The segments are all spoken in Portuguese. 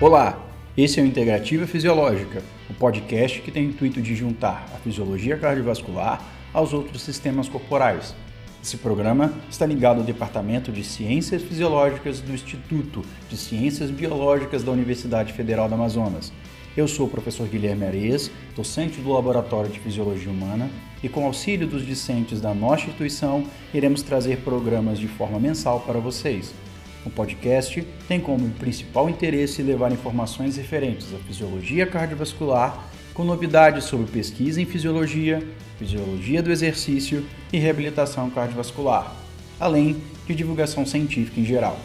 Olá, esse é o Integrativa Fisiológica, o podcast que tem o intuito de juntar a fisiologia cardiovascular aos outros sistemas corporais. Esse programa está ligado ao Departamento de Ciências Fisiológicas do Instituto de Ciências Biológicas da Universidade Federal do Amazonas. Eu sou o professor Guilherme Areias, docente do Laboratório de Fisiologia Humana, e com auxílio dos discentes da nossa instituição, iremos trazer programas de forma mensal para vocês. O podcast tem como principal interesse levar informações referentes à fisiologia cardiovascular, com novidades sobre pesquisa em fisiologia, fisiologia do exercício e reabilitação cardiovascular, além de divulgação científica em geral.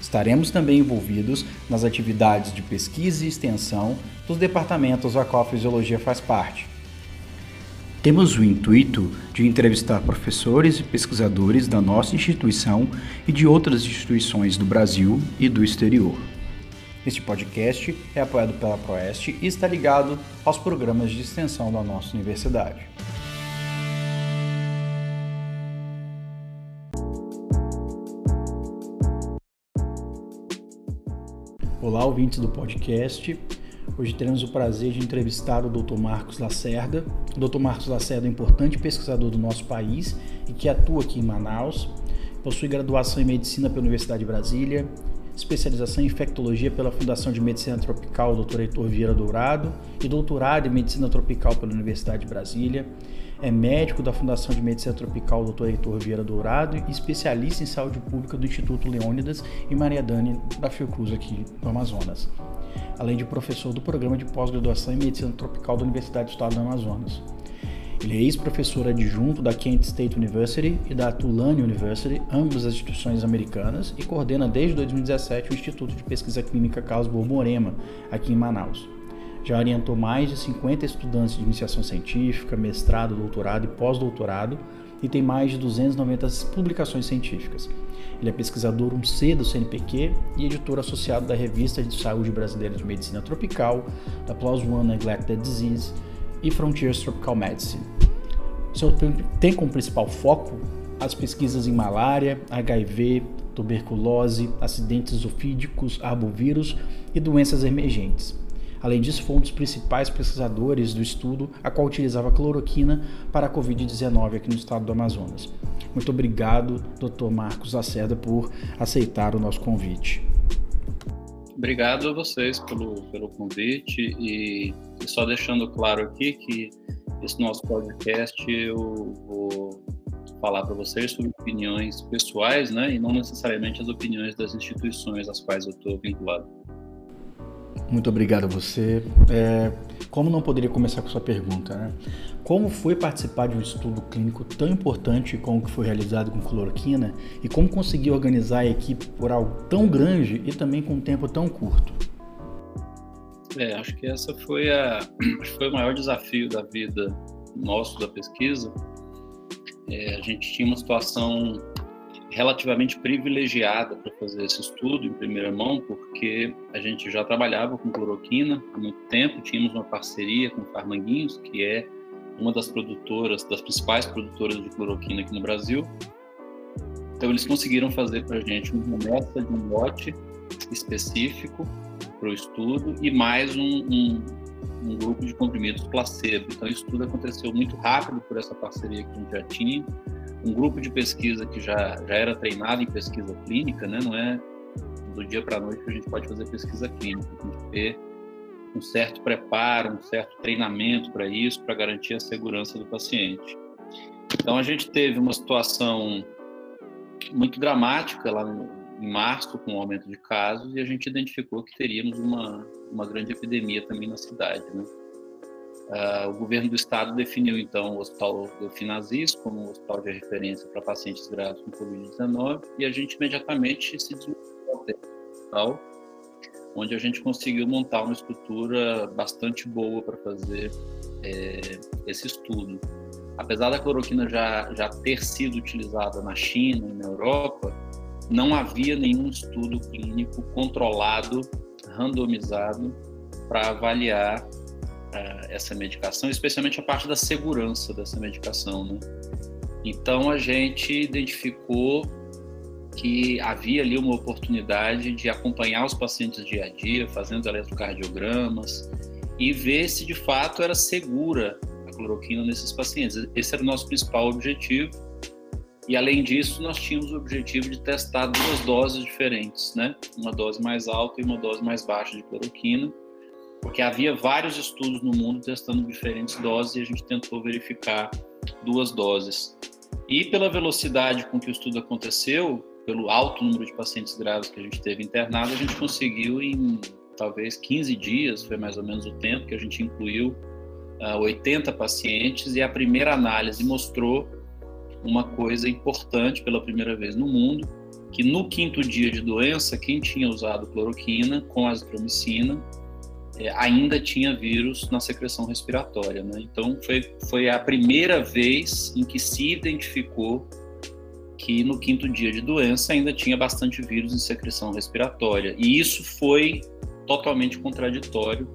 Estaremos também envolvidos nas atividades de pesquisa e extensão dos departamentos a qual a fisiologia faz parte temos o intuito de entrevistar professores e pesquisadores da nossa instituição e de outras instituições do Brasil e do exterior. Este podcast é apoiado pela Proeste e está ligado aos programas de extensão da nossa universidade. Olá, ouvintes do podcast. Hoje teremos o prazer de entrevistar o Dr. Marcos Lacerda. O Dr. Marcos Lacerda é um importante pesquisador do nosso país e que atua aqui em Manaus. Possui graduação em Medicina pela Universidade de Brasília, especialização em Infectologia pela Fundação de Medicina Tropical Dr. Heitor Vieira Dourado e doutorado em Medicina Tropical pela Universidade de Brasília. É médico da Fundação de Medicina Tropical Dr. Heitor Vieira Dourado e especialista em saúde pública do Instituto Leônidas e Maria Dani da Fiocruz aqui no Amazonas além de professor do programa de pós-graduação em Medicina Tropical da Universidade do Estado do Amazonas. Ele é ex-professor adjunto da Kent State University e da Tulane University, ambas as instituições americanas, e coordena desde 2017 o Instituto de Pesquisa Clínica Carlos Borborema, aqui em Manaus. Já orientou mais de 50 estudantes de iniciação científica, mestrado, doutorado e pós-doutorado, e tem mais de 290 publicações científicas. Ele é pesquisador 1C do CNPq e editor associado da Revista de Saúde Brasileira de Medicina Tropical, da PLOS ONE Neglected Disease e Frontiers Tropical Medicine. Seu tem como principal foco as pesquisas em malária, HIV, tuberculose, acidentes zoofídicos, arbovírus e doenças emergentes. Além disso, foi um dos principais pesquisadores do estudo a qual utilizava cloroquina para a Covid-19 aqui no estado do Amazonas. Muito obrigado, Dr. Marcos Lacerda, por aceitar o nosso convite. Obrigado a vocês pelo, pelo convite e, só deixando claro aqui que esse nosso podcast eu vou falar para vocês sobre opiniões pessoais, né, e não necessariamente as opiniões das instituições às quais eu estou vinculado. Muito obrigado a você. É, como não poderia começar com sua pergunta, né? Como foi participar de um estudo clínico tão importante como o que foi realizado com cloroquina e como conseguir organizar a equipe por algo tão grande e também com um tempo tão curto? É, acho que essa foi a foi o maior desafio da vida nosso da pesquisa. É, a gente tinha uma situação relativamente privilegiada para fazer esse estudo em primeira mão, porque a gente já trabalhava com cloroquina há muito tempo, tínhamos uma parceria com Farmanguinhos, que é uma das produtoras, das principais produtoras de cloroquina aqui no Brasil. Então eles conseguiram fazer para a gente uma remessa de um lote específico para o estudo e mais um, um, um, grupo de comprimidos placebo. Então isso tudo aconteceu muito rápido por essa parceria que a gente já tinha. Um grupo de pesquisa que já, já era treinado em pesquisa clínica, né? não é do dia para a noite que a gente pode fazer pesquisa clínica. A gente ter um certo preparo, um certo treinamento para isso, para garantir a segurança do paciente. Então, a gente teve uma situação muito dramática lá em março, com o aumento de casos, e a gente identificou que teríamos uma, uma grande epidemia também na cidade. Né? Uh, o governo do estado definiu, então, o Hospital Delfinazis como um hospital de referência para pacientes graves com Covid-19, e a gente imediatamente se deslocou ao hospital onde a gente conseguiu montar uma estrutura bastante boa para fazer é, esse estudo. Apesar da cloroquina já, já ter sido utilizada na China e na Europa, não havia nenhum estudo clínico controlado, randomizado, para avaliar essa medicação, especialmente a parte da segurança dessa medicação. Né? Então, a gente identificou que havia ali uma oportunidade de acompanhar os pacientes dia a dia, fazendo eletrocardiogramas e ver se de fato era segura a cloroquina nesses pacientes. Esse era o nosso principal objetivo. E além disso, nós tínhamos o objetivo de testar duas doses diferentes, né? Uma dose mais alta e uma dose mais baixa de cloroquina, porque havia vários estudos no mundo testando diferentes doses e a gente tentou verificar duas doses. E pela velocidade com que o estudo aconteceu, pelo alto número de pacientes graves que a gente teve internado, a gente conseguiu em talvez 15 dias, foi mais ou menos o tempo que a gente incluiu uh, ah, 80 pacientes e a primeira análise mostrou uma coisa importante pela primeira vez no mundo, que no quinto dia de doença, quem tinha usado cloroquina com azitromicina é, ainda tinha vírus na secreção respiratória. Né? Então, foi, foi a primeira vez em que se identificou que no quinto dia de doença ainda tinha bastante vírus em secreção respiratória. E isso foi totalmente contraditório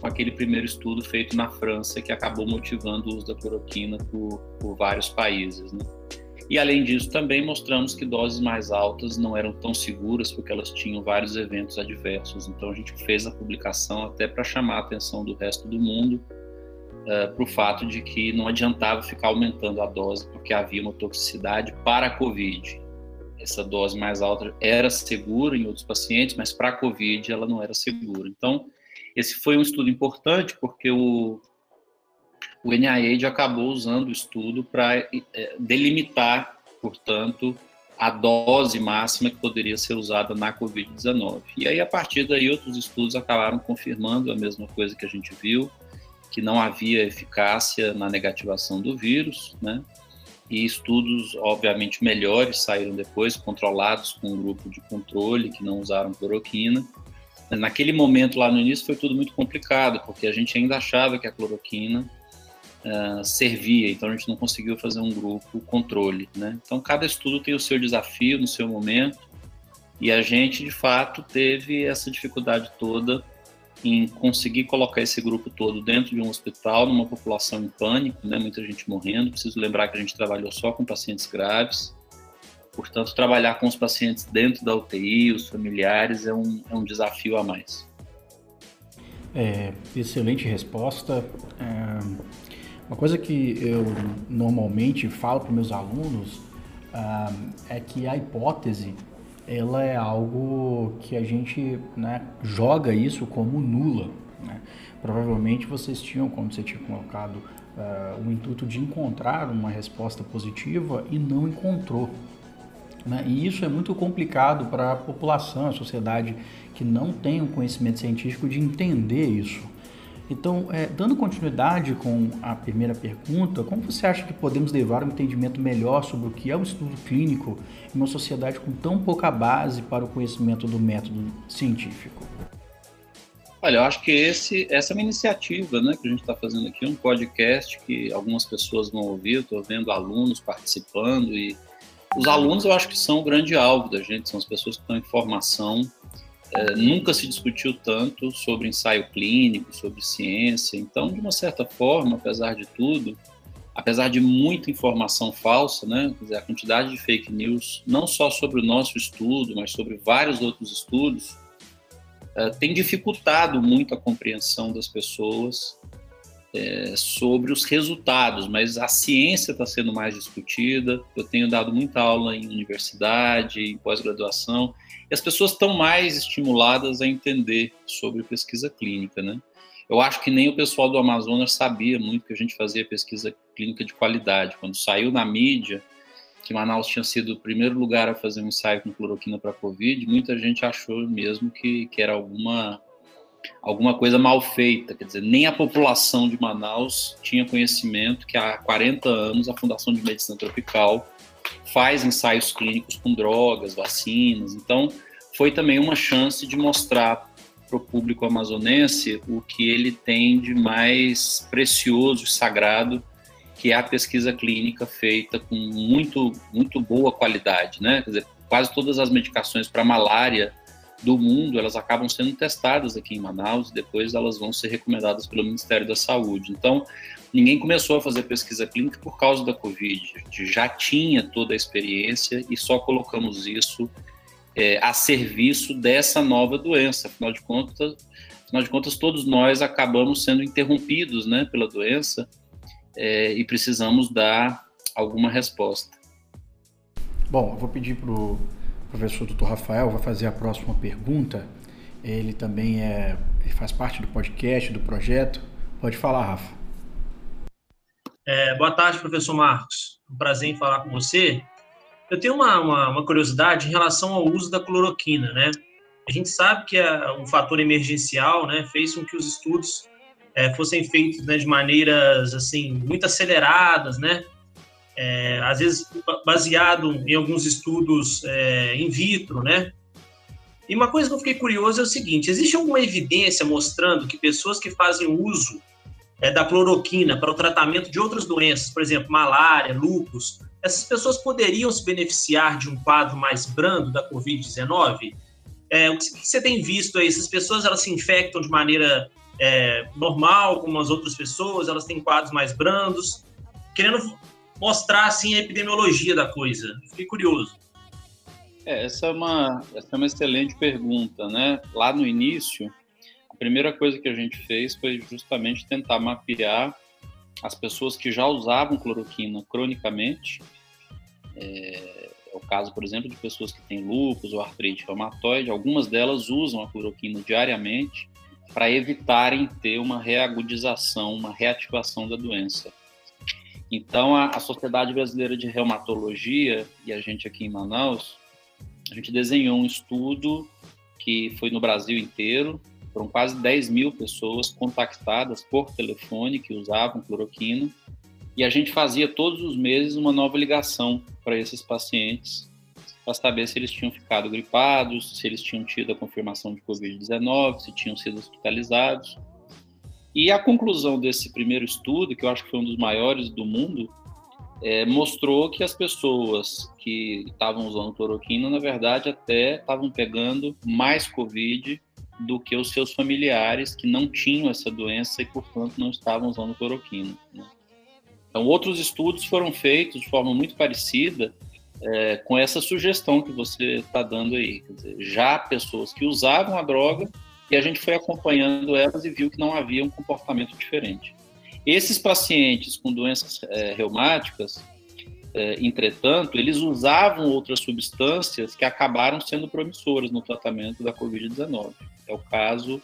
com aquele primeiro estudo feito na França, que acabou motivando o uso da cloroquina por, por vários países. Né? E além disso, também mostramos que doses mais altas não eram tão seguras porque elas tinham vários eventos adversos. Então a gente fez a publicação até para chamar a atenção do resto do mundo uh, eh, para o fato de que não adiantava ficar aumentando a dose porque havia uma toxicidade para a COVID. Essa dose mais alta era segura em outros pacientes, mas para a COVID ela não era segura. Então esse foi um estudo importante porque o o NIH acabou usando o estudo para é, delimitar, portanto, a dose máxima que poderia ser usada na Covid-19. E aí, a partir daí, outros estudos acabaram confirmando a mesma coisa que a gente viu, que não havia eficácia na negativação do vírus, né? E estudos, obviamente, melhores saíram depois, controlados com um grupo de controle que não usaram cloroquina. Naquele momento, lá no início, foi tudo muito complicado, porque a gente ainda achava que a cloroquina uh, servia, então a gente não conseguiu fazer um grupo controle, né? Então cada estudo tem o seu desafio no seu momento e a gente de fato teve essa dificuldade toda em conseguir colocar esse grupo todo dentro de um hospital, numa população em pânico, né? Muita gente morrendo. Preciso lembrar que a gente trabalhou só com pacientes graves. Portanto, trabalhar com os pacientes dentro da UTI, os familiares, é um, é um desafio a mais. É, excelente resposta. É, uma coisa que eu normalmente falo para meus alunos uh, é que a hipótese ela é algo que a gente né, joga isso como nula. Né? Provavelmente vocês tinham, como você tinha colocado, uh, o intuito de encontrar uma resposta positiva e não encontrou. Né? E isso é muito complicado para a população, a sociedade que não tem um conhecimento científico de entender isso. Então, é, dando continuidade com a primeira pergunta, como você acha que podemos levar um entendimento melhor sobre o que é o estudo clínico em uma sociedade com tão pouca base para o conhecimento do método científico? Olha, eu acho que esse, essa é uma iniciativa né, que a gente está fazendo aqui, um podcast que algumas pessoas vão ouvir, estou vendo alunos participando e os alunos eu acho que são o grande alvo da gente, são as pessoas que estão em formação é, nunca se discutiu tanto sobre ensaio clínico, sobre ciência. Então, de uma certa forma, apesar de tudo, apesar de muita informação falsa, né, dizer, a quantidade de fake news, não só sobre o nosso estudo, mas sobre vários outros estudos, é, tem dificultado muito a compreensão das pessoas é, sobre os resultados, mas a ciência está sendo mais discutida. Eu tenho dado muita aula em universidade, em pós-graduação, e as pessoas estão mais estimuladas a entender sobre pesquisa clínica, né? Eu acho que nem o pessoal do Amazonas sabia muito que a gente fazia pesquisa clínica de qualidade. Quando saiu na mídia que Manaus tinha sido o primeiro lugar a fazer um ensaio com cloroquina para Covid, muita gente achou mesmo que, que era alguma alguma coisa mal feita, quer dizer, nem a população de Manaus tinha conhecimento que há 40 anos a Fundação de Medicina Tropical faz ensaios clínicos com drogas, vacinas. Então, foi também uma chance de mostrar para o público amazonense o que ele tem de mais precioso e sagrado, que é a pesquisa clínica feita com muito, muito boa qualidade, né? Quer dizer, quase todas as medicações para malária do mundo, elas acabam sendo testadas aqui em Manaus e depois elas vão ser recomendadas pelo Ministério da Saúde. Então, ninguém começou a fazer pesquisa clínica por causa da Covid. A gente já tinha toda a experiência e só colocamos isso é, a serviço dessa nova doença. Afinal de contas, afinal de contas todos nós acabamos sendo interrompidos né, pela doença é, e precisamos dar alguma resposta. Bom, eu vou pedir para o professor Dr. Rafael, vai fazer a próxima pergunta. Ele também é, ele faz parte do podcast, do projeto. Pode falar, Rafa. É, boa tarde, professor Marcos. Um prazer em falar com você. Eu tenho uma, uma, uma, curiosidade em relação ao uso da cloroquina, né? A gente sabe que é um fator emergencial, né, fez com que os estudos é, fossem feitos né, de maneiras assim muito aceleradas, né? É, às vezes baseado em alguns estudos é, in vitro, né? E uma coisa que eu fiquei curioso é o seguinte: existe alguma evidência mostrando que pessoas que fazem uso é, da cloroquina para o tratamento de outras doenças, por exemplo, malária, lúpus, essas pessoas poderiam se beneficiar de um quadro mais brando da Covid-19? É, o que você tem visto aí? Essas pessoas elas se infectam de maneira é, normal, como as outras pessoas, elas têm quadros mais brandos, querendo mostrar assim a epidemiologia da coisa. Fiquei curioso. É, essa, é uma, essa é uma excelente pergunta, né? Lá no início, a primeira coisa que a gente fez foi justamente tentar mapear as pessoas que já usavam cloroquina cronicamente é, é, o caso, por exemplo, de pessoas que têm lúpus ou artrite reumatoide, algumas delas usam a cloroquina diariamente para evitarem ter uma reagudização, uma reativação da doença. Então, a, a, Sociedade Brasileira de Reumatologia e a gente aqui em Manaus, a gente desenhou um estudo que foi no Brasil inteiro, foram quase 10 mil pessoas contactadas por telefone que usavam cloroquina, e a gente fazia todos os meses uma nova ligação para esses pacientes para saber se eles tinham ficado gripados, se eles tinham tido a confirmação de Covid-19, se tinham sido hospitalizados. E a conclusão desse primeiro estudo, que eu acho que foi um dos maiores do mundo, é, mostrou que as pessoas que estavam usando cloroquina, na verdade, até estavam pegando mais Covid do que os seus familiares que não tinham essa doença e, portanto, não estavam usando cloroquina. Né? Então, outros estudos foram feitos de forma muito parecida é, com essa sugestão que você está dando aí. Quer dizer, já pessoas que usavam a droga e a gente foi acompanhando elas e viu que não havia um comportamento diferente. Esses pacientes com doenças é, reumáticas, é, entretanto, eles usavam outras substâncias que acabaram sendo promissoras no tratamento da Covid-19. É o caso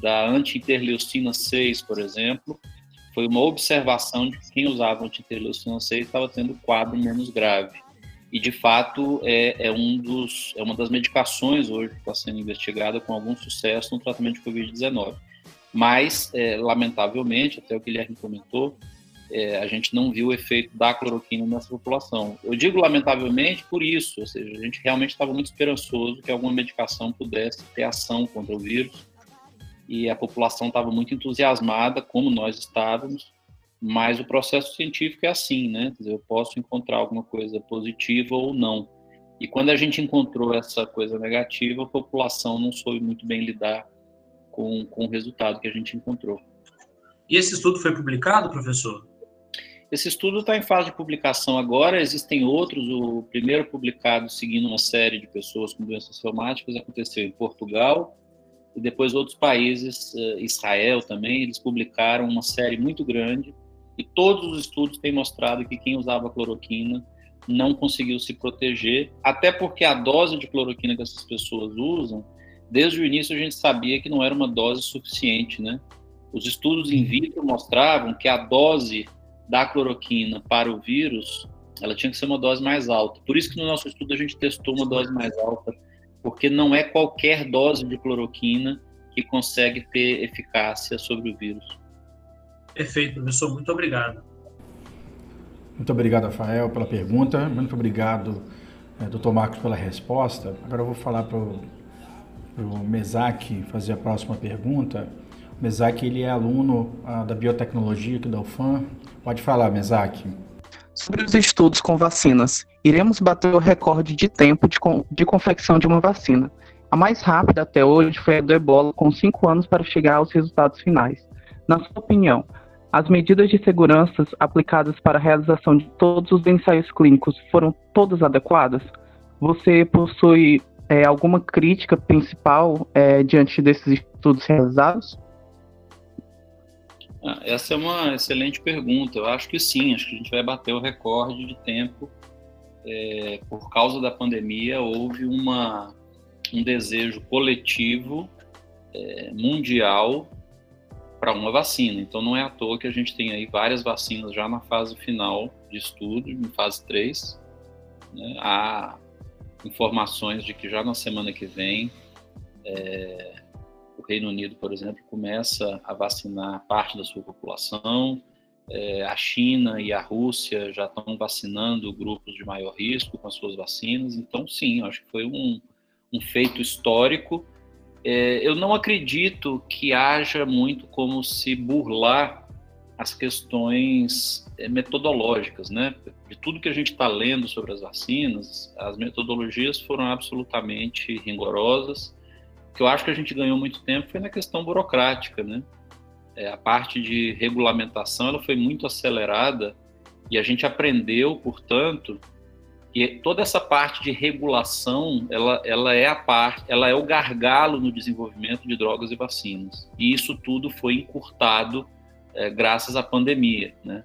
da anti-interleucina 6, por exemplo, foi uma observação de que quem usava antiterleucina 6 estava tendo quadro menos grave. E, de fato, é, é, um dos, é uma das medicações hoje que está sendo investigada com algum sucesso no tratamento de Covid-19. Mas, é, lamentavelmente, até o Guilherme comentou, é, a gente não viu o efeito da cloroquina nessa população. Eu digo lamentavelmente por isso, ou seja, a gente realmente estava muito esperançoso que alguma medicação pudesse ter ação contra o vírus, e a população estava muito entusiasmada, como nós estávamos, mas o processo científico é assim, né? Dizer, eu posso encontrar alguma coisa positiva ou não. E quando a gente encontrou essa coisa negativa, a população não soube muito bem lidar com, com o resultado que a gente encontrou. E esse estudo foi publicado, professor? Esse estudo está em fase de publicação agora, existem outros. O primeiro publicado seguindo uma série de pessoas com doenças reumáticas aconteceu em Portugal, e depois outros países, eh, Israel também, eles publicaram uma série muito grande e todos os estudos têm mostrado que quem usava cloroquina não conseguiu se proteger, até porque a dose de cloroquina que essas pessoas usam, desde o início a gente sabia que não era uma dose suficiente, né? Os estudos in vitro mostravam que a dose da cloroquina para o vírus, ela tinha que ser uma dose mais alta. Por isso que no nosso estudo a gente testou uma dose mais alta porque não é qualquer dose de cloroquina que consegue ter eficácia sobre o vírus. Perfeito, professor. Muito obrigado. Muito obrigado, Rafael, pela pergunta. Muito obrigado, é, doutor Marcos, pela resposta. Agora eu vou falar para o Mesac fazer a próxima pergunta. O Mesac ele é aluno ah, da biotecnologia aqui da UFAM. Pode falar, Mesac. Sobre os estudos com vacinas, iremos bater o recorde de tempo de, de confecção de uma vacina. A mais rápida até hoje foi a do ebola, com cinco anos para chegar aos resultados finais. Na sua opinião, as medidas de segurança aplicadas para a realização de todos os ensaios clínicos foram todas adequadas? Você possui é, alguma crítica principal é, diante desses estudos realizados? Ah, essa é uma excelente pergunta. Eu acho que sim, acho que a gente vai bater o recorde de tempo. É, por causa da pandemia, houve uma, um desejo coletivo é, mundial para uma vacina. Então, não é à toa que a gente tem aí várias vacinas já na fase final de estudo, em fase 3. Né? Há informações de que já na semana que vem é, o Reino Unido, por exemplo, começa a vacinar parte da sua população. É, a China e a Rússia já estão vacinando grupos de maior risco com as suas vacinas. Então, sim, acho que foi um, um feito histórico. É, eu não acredito que haja muito como se burlar as questões é, metodológicas, né? De tudo que a gente está lendo sobre as vacinas, as metodologias foram absolutamente rigorosas. O que eu acho que a gente ganhou muito tempo foi na questão burocrática, né? É, a parte de regulamentação ela foi muito acelerada e a gente aprendeu, portanto, que toda essa parte de regulação ela, ela é a parte, ela é o gargalo no desenvolvimento de drogas e vacinas. E isso tudo foi encurtado é, graças à pandemia, né?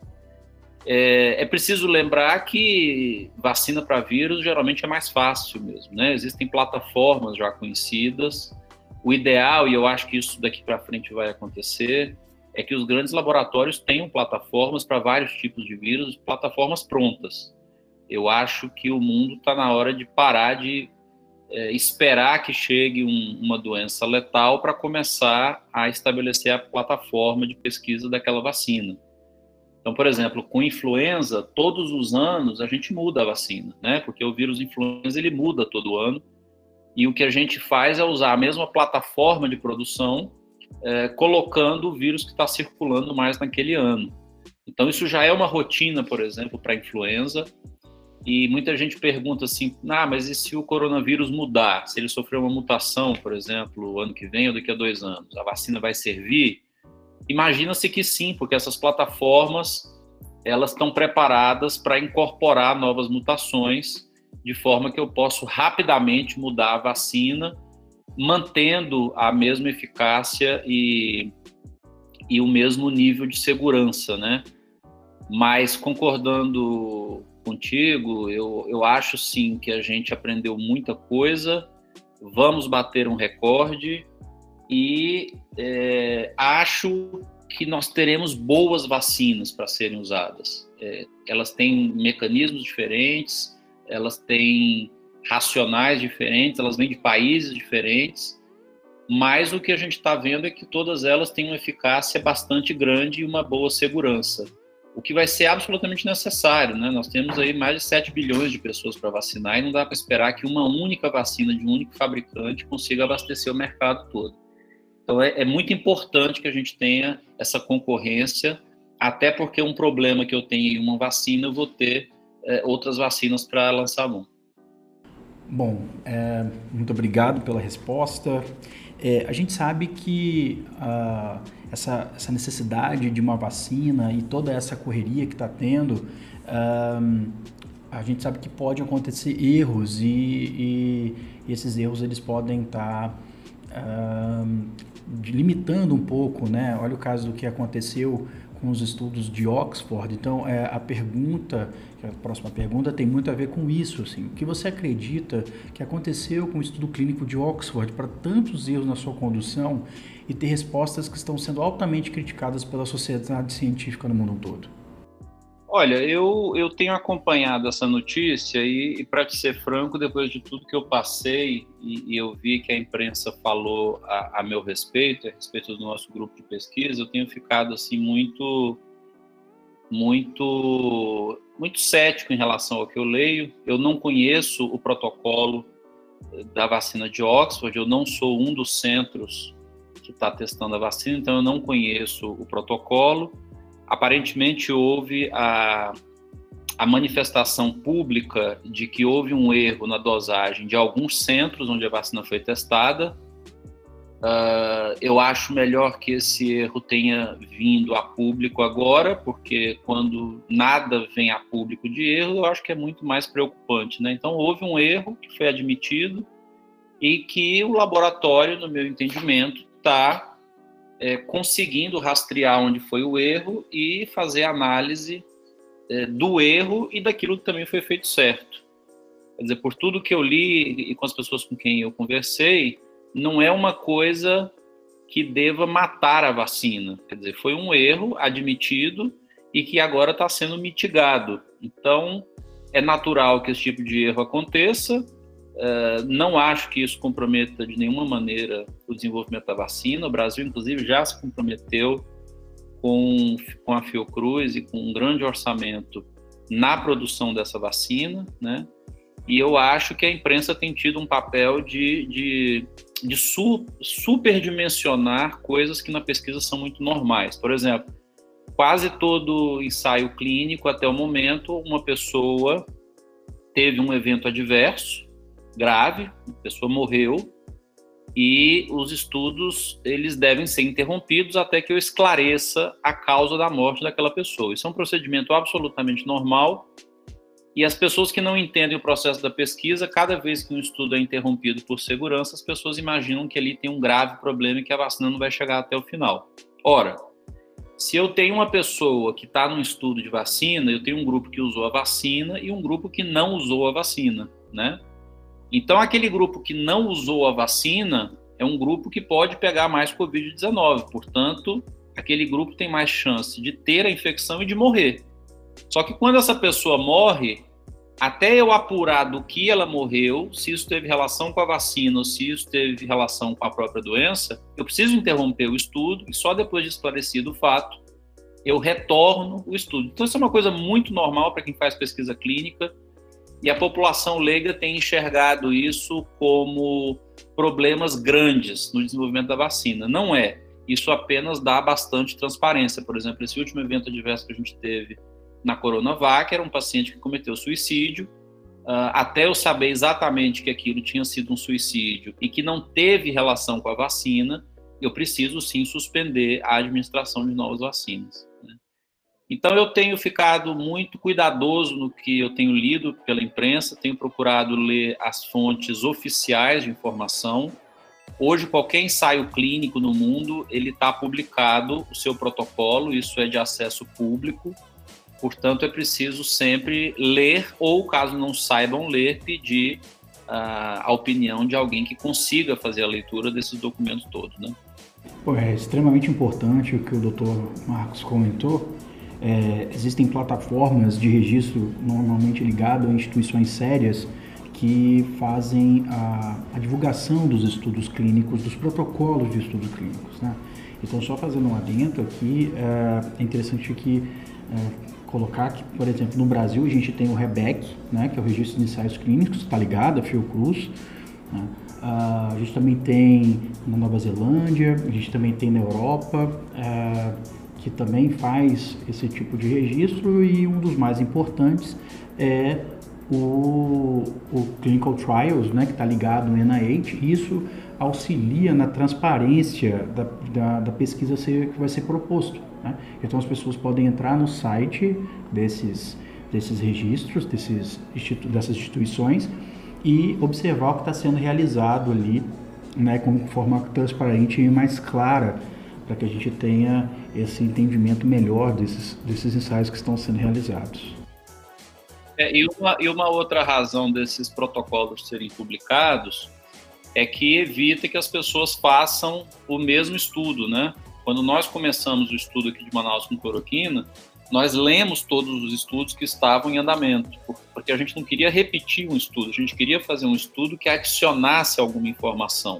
É, é, preciso lembrar que vacina para vírus geralmente é mais fácil mesmo, né? Existem plataformas já conhecidas. O ideal, e eu acho que isso daqui para frente vai acontecer, é que os grandes laboratórios tenham plataformas para vários tipos de vírus, plataformas prontas. Eu acho que o mundo está na hora de parar de é, esperar que chegue um, uma doença letal para começar a estabelecer a plataforma de pesquisa daquela vacina. Então, por exemplo, com influenza, todos os anos a gente muda a vacina, né? Porque o vírus influenza ele muda todo ano e o que a gente faz é usar a mesma plataforma de produção, é, colocando o vírus que está circulando mais naquele ano. Então, isso já é uma rotina, por exemplo, para influenza. E muita gente pergunta assim: ah, mas e se o coronavírus mudar? Se ele sofrer uma mutação, por exemplo, ano que vem ou daqui a dois anos, a vacina vai servir? Imagina-se que sim, porque essas plataformas elas estão preparadas para incorporar novas mutações, de forma que eu posso rapidamente mudar a vacina, mantendo a mesma eficácia e, e o mesmo nível de segurança, né? Mas concordando contigo, eu, eu acho sim que a gente aprendeu muita coisa, vamos bater um recorde. E é, acho que nós teremos boas vacinas para serem usadas. É, elas têm mecanismos diferentes, elas têm racionais diferentes, elas vêm de países diferentes, mas o que a gente está vendo é que todas elas têm uma eficácia bastante grande e uma boa segurança o que vai ser absolutamente necessário. Né? Nós temos aí mais de 7 bilhões de pessoas para vacinar e não dá para esperar que uma única vacina de um único fabricante consiga abastecer o mercado todo. Então é, é muito importante que a gente tenha essa concorrência, até porque um problema que eu tenho em uma vacina, eu vou ter é, outras vacinas para lançar mão. Bom, é, muito obrigado pela resposta. É, a gente sabe que uh, essa, essa, necessidade de uma vacina e toda essa correria que está tendo, uh, a gente sabe que pode acontecer erros e, e, e esses erros eles podem estar tá, uh, limitando um pouco, né? Olha o caso do que aconteceu com os estudos de Oxford. Então, é, a pergunta, a próxima pergunta tem muito a ver com isso. Assim. O que você acredita que aconteceu com o estudo clínico de Oxford para tantos erros na sua condução e ter respostas que estão sendo altamente criticadas pela sociedade científica no mundo todo? Olha, eu, eu tenho acompanhado essa notícia e, e para ser franco, depois de tudo que eu passei e, e eu vi que a imprensa falou a, a, meu respeito, a respeito do nosso grupo de pesquisa, eu tenho ficado assim muito, muito, muito cético em relação ao que eu leio. Eu não conheço o protocolo da vacina de Oxford, eu não sou um dos centros que está testando a vacina, então eu não conheço o protocolo aparentemente houve a, a manifestação pública de que houve um erro na dosagem de alguns centros onde a vacina foi testada. Uh, eu acho melhor que esse erro tenha vindo a público agora, porque quando nada vem a público de erro, eu acho que é muito mais preocupante. Né? Então, houve um erro que foi admitido e que o laboratório, no meu entendimento, está é, conseguindo rastrear onde foi o erro e fazer análise é, do erro e daquilo que também foi feito certo. Quer dizer, por tudo que eu li e com as pessoas com quem eu conversei, não é uma coisa que deva matar a vacina. Quer dizer, foi um erro admitido e que agora está sendo mitigado. Então, é natural que esse tipo de erro aconteça. É, não acho que isso comprometa de nenhuma maneira o desenvolvimento da vacina. O Brasil, inclusive, já se comprometeu com, com a Fiocruz e com um grande orçamento na produção dessa vacina, né? E eu acho que a imprensa tem tido um papel de, de, de su, superdimensionar coisas que na pesquisa são muito normais. Por exemplo, quase todo ensaio clínico, até o momento, uma pessoa teve um evento adverso grave, a pessoa morreu, e os estudos eles devem ser interrompidos até que eu esclareça a causa da morte daquela pessoa. Isso é um procedimento absolutamente normal e as pessoas que não entendem o processo da pesquisa, cada vez que um estudo é interrompido por segurança, as pessoas imaginam que ali tem um grave problema e que a vacina não vai chegar até o final. Ora, se eu tenho uma pessoa que está num estudo de vacina, eu tenho um grupo que usou a vacina e um grupo que não usou a vacina, né? Então, aquele grupo que não usou a vacina é um grupo que pode pegar mais Covid-19. Portanto, aquele grupo tem mais chance de ter a infecção e de morrer. Só que quando essa pessoa morre, até eu apurar do que ela morreu, se isso teve relação com a vacina ou se isso teve relação com a própria doença, eu preciso interromper o estudo e só depois de esclarecido o fato, eu retorno o estudo. Então, isso é uma coisa muito normal para quem faz pesquisa clínica e a população leiga tem enxergado isso como problemas grandes no desenvolvimento da vacina. Não é. Isso apenas dá bastante transparência. Por exemplo, esse último evento adverso que a gente teve na Coronavac era um paciente que cometeu suicídio. Uh, até eu saber exatamente que aquilo tinha sido um suicídio e que não teve relação com a vacina, eu preciso sim suspender a administração de novas vacinas. Então, eu tenho ficado muito cuidadoso no que eu tenho lido pela imprensa, tenho procurado ler as fontes oficiais de informação. Hoje, qualquer ensaio clínico no mundo, ele está publicado, o seu protocolo, isso é de acesso público, portanto, é preciso sempre ler, ou caso não saibam ler, pedir uh, a opinião de alguém que consiga fazer a leitura desses documentos todos. Né? É extremamente importante o que o doutor Marcos comentou, é, existem plataformas de registro normalmente ligado a instituições sérias que fazem a, a, divulgação dos estudos clínicos, dos protocolos de estudos clínicos. Né? Então, só fazendo um adendo aqui, é, é interessante que é, colocar que, por exemplo, no Brasil a gente tem o REBEC, né, que é o Registro de Ensaios Clínicos, está ligado à Fiocruz. Né? a gente também tem na Nova Zelândia, a gente também tem na Europa. É, que também faz esse tipo de registro e um dos mais importantes é o, o Clinical Trials, né, que está ligado no NIH. Isso auxilia na transparência da, da, da pesquisa ser, que vai ser proposto. Né? Então as pessoas podem entrar no site desses, desses registros, desses dessas instituições e observar o que está sendo realizado ali né, com forma transparente e mais clara para que a gente tenha esse entendimento melhor desses, desses ensaios que estão sendo realizados. É, e, uma, e uma outra razão desses protocolos serem publicados é que evita que as pessoas façam o mesmo estudo, né? Quando nós começamos o estudo aqui de Manaus com cloroquina, nós lemos todos os estudos que estavam em andamento, porque a gente não queria repetir um estudo, a gente queria fazer um estudo que adicionasse alguma informação.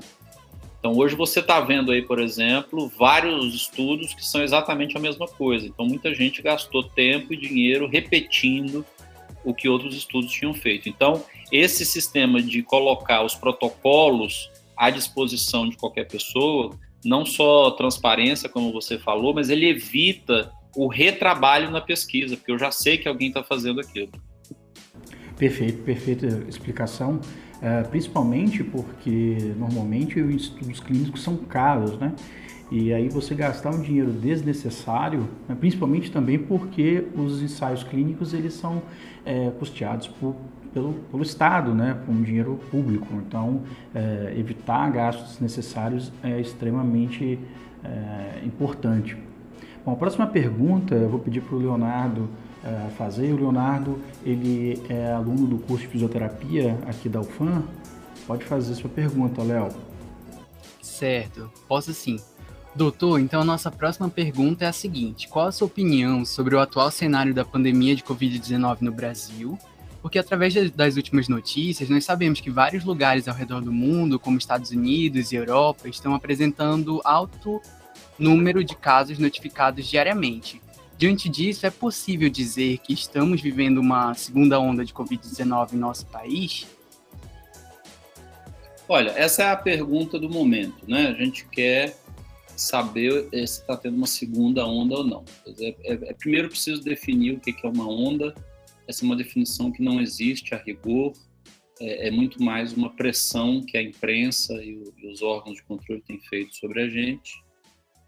Então, hoje você está vendo aí, por exemplo, vários estudos que são exatamente a mesma coisa. Então, muita gente gastou tempo e dinheiro repetindo o que outros estudos tinham feito. Então, esse sistema de colocar os protocolos à disposição de qualquer pessoa, não só transparência, como você falou, mas ele evita o retrabalho na pesquisa, porque eu já sei que alguém está fazendo aquilo. Perfeito, perfeita explicação. Uh, principalmente porque normalmente os estudos clínicos são caros, né? E aí você gastar um dinheiro desnecessário, né? principalmente também porque os ensaios clínicos eles são é, custeados por, pelo, pelo Estado, né? com dinheiro público. Então, é, evitar gastos desnecessários é extremamente é, importante. Bom, a próxima pergunta eu vou pedir para o Leonardo uh, fazer. O Leonardo, ele é aluno do curso de fisioterapia aqui da UFAM. Pode fazer sua pergunta, Léo. Certo, posso sim. Doutor, então a nossa próxima pergunta é a seguinte: qual a sua opinião sobre o atual cenário da pandemia de Covid-19 no Brasil? Porque através das últimas notícias, nós sabemos que vários lugares ao redor do mundo, como Estados Unidos e Europa, estão apresentando alto número de casos notificados diariamente. Diante disso, é possível dizer que estamos vivendo uma segunda onda de Covid-19 em nosso país? Olha, essa é a pergunta do momento, né? A gente quer saber se está tendo uma segunda onda ou não. É, é, é, primeiro preciso definir o que, que é uma onda. Essa é uma definição que não existe a rigor. É, é muito mais uma pressão que a imprensa e, o, e os órgãos de controle têm feito sobre a gente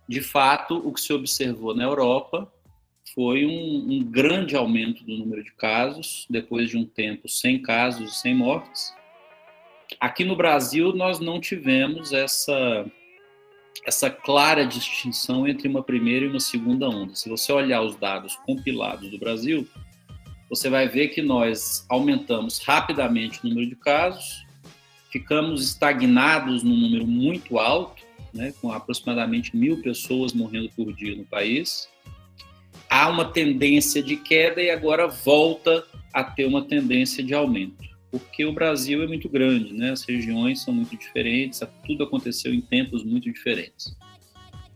de fato, o que se observou na Europa foi um, um, grande aumento do número de casos, depois de um tempo sem casos sem mortes. Aqui no Brasil, nós não tivemos essa, essa clara distinção entre uma primeira e uma segunda onda. Se você olhar os dados compilados do Brasil, você vai ver que nós aumentamos rapidamente o número de casos, ficamos estagnados num número muito alto, né, com aproximadamente mil pessoas morrendo por dia no país. Há uma tendência de queda e agora volta a ter uma tendência de aumento, porque o Brasil é muito grande, né? as regiões são muito diferentes, tudo aconteceu em tempos muito diferentes.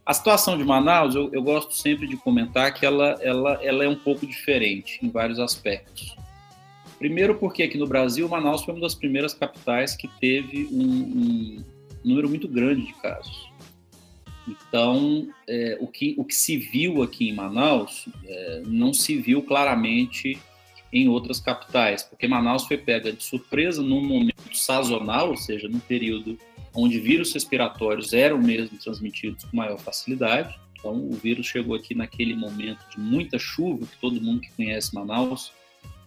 A situação de Manaus, eu, eu gosto sempre de comentar que ela, ela, ela é um pouco diferente em vários aspectos. Primeiro, porque aqui no Brasil, Manaus foi uma das primeiras capitais que teve um, um número muito grande de casos. Então, é, o, que, o que se viu aqui em Manaus é, não se viu claramente em outras capitais, porque Manaus foi pega de surpresa num momento sazonal, ou seja, num período onde vírus respiratórios eram mesmo transmitidos com maior facilidade. Então, o vírus chegou aqui naquele momento de muita chuva, que todo mundo que conhece Manaus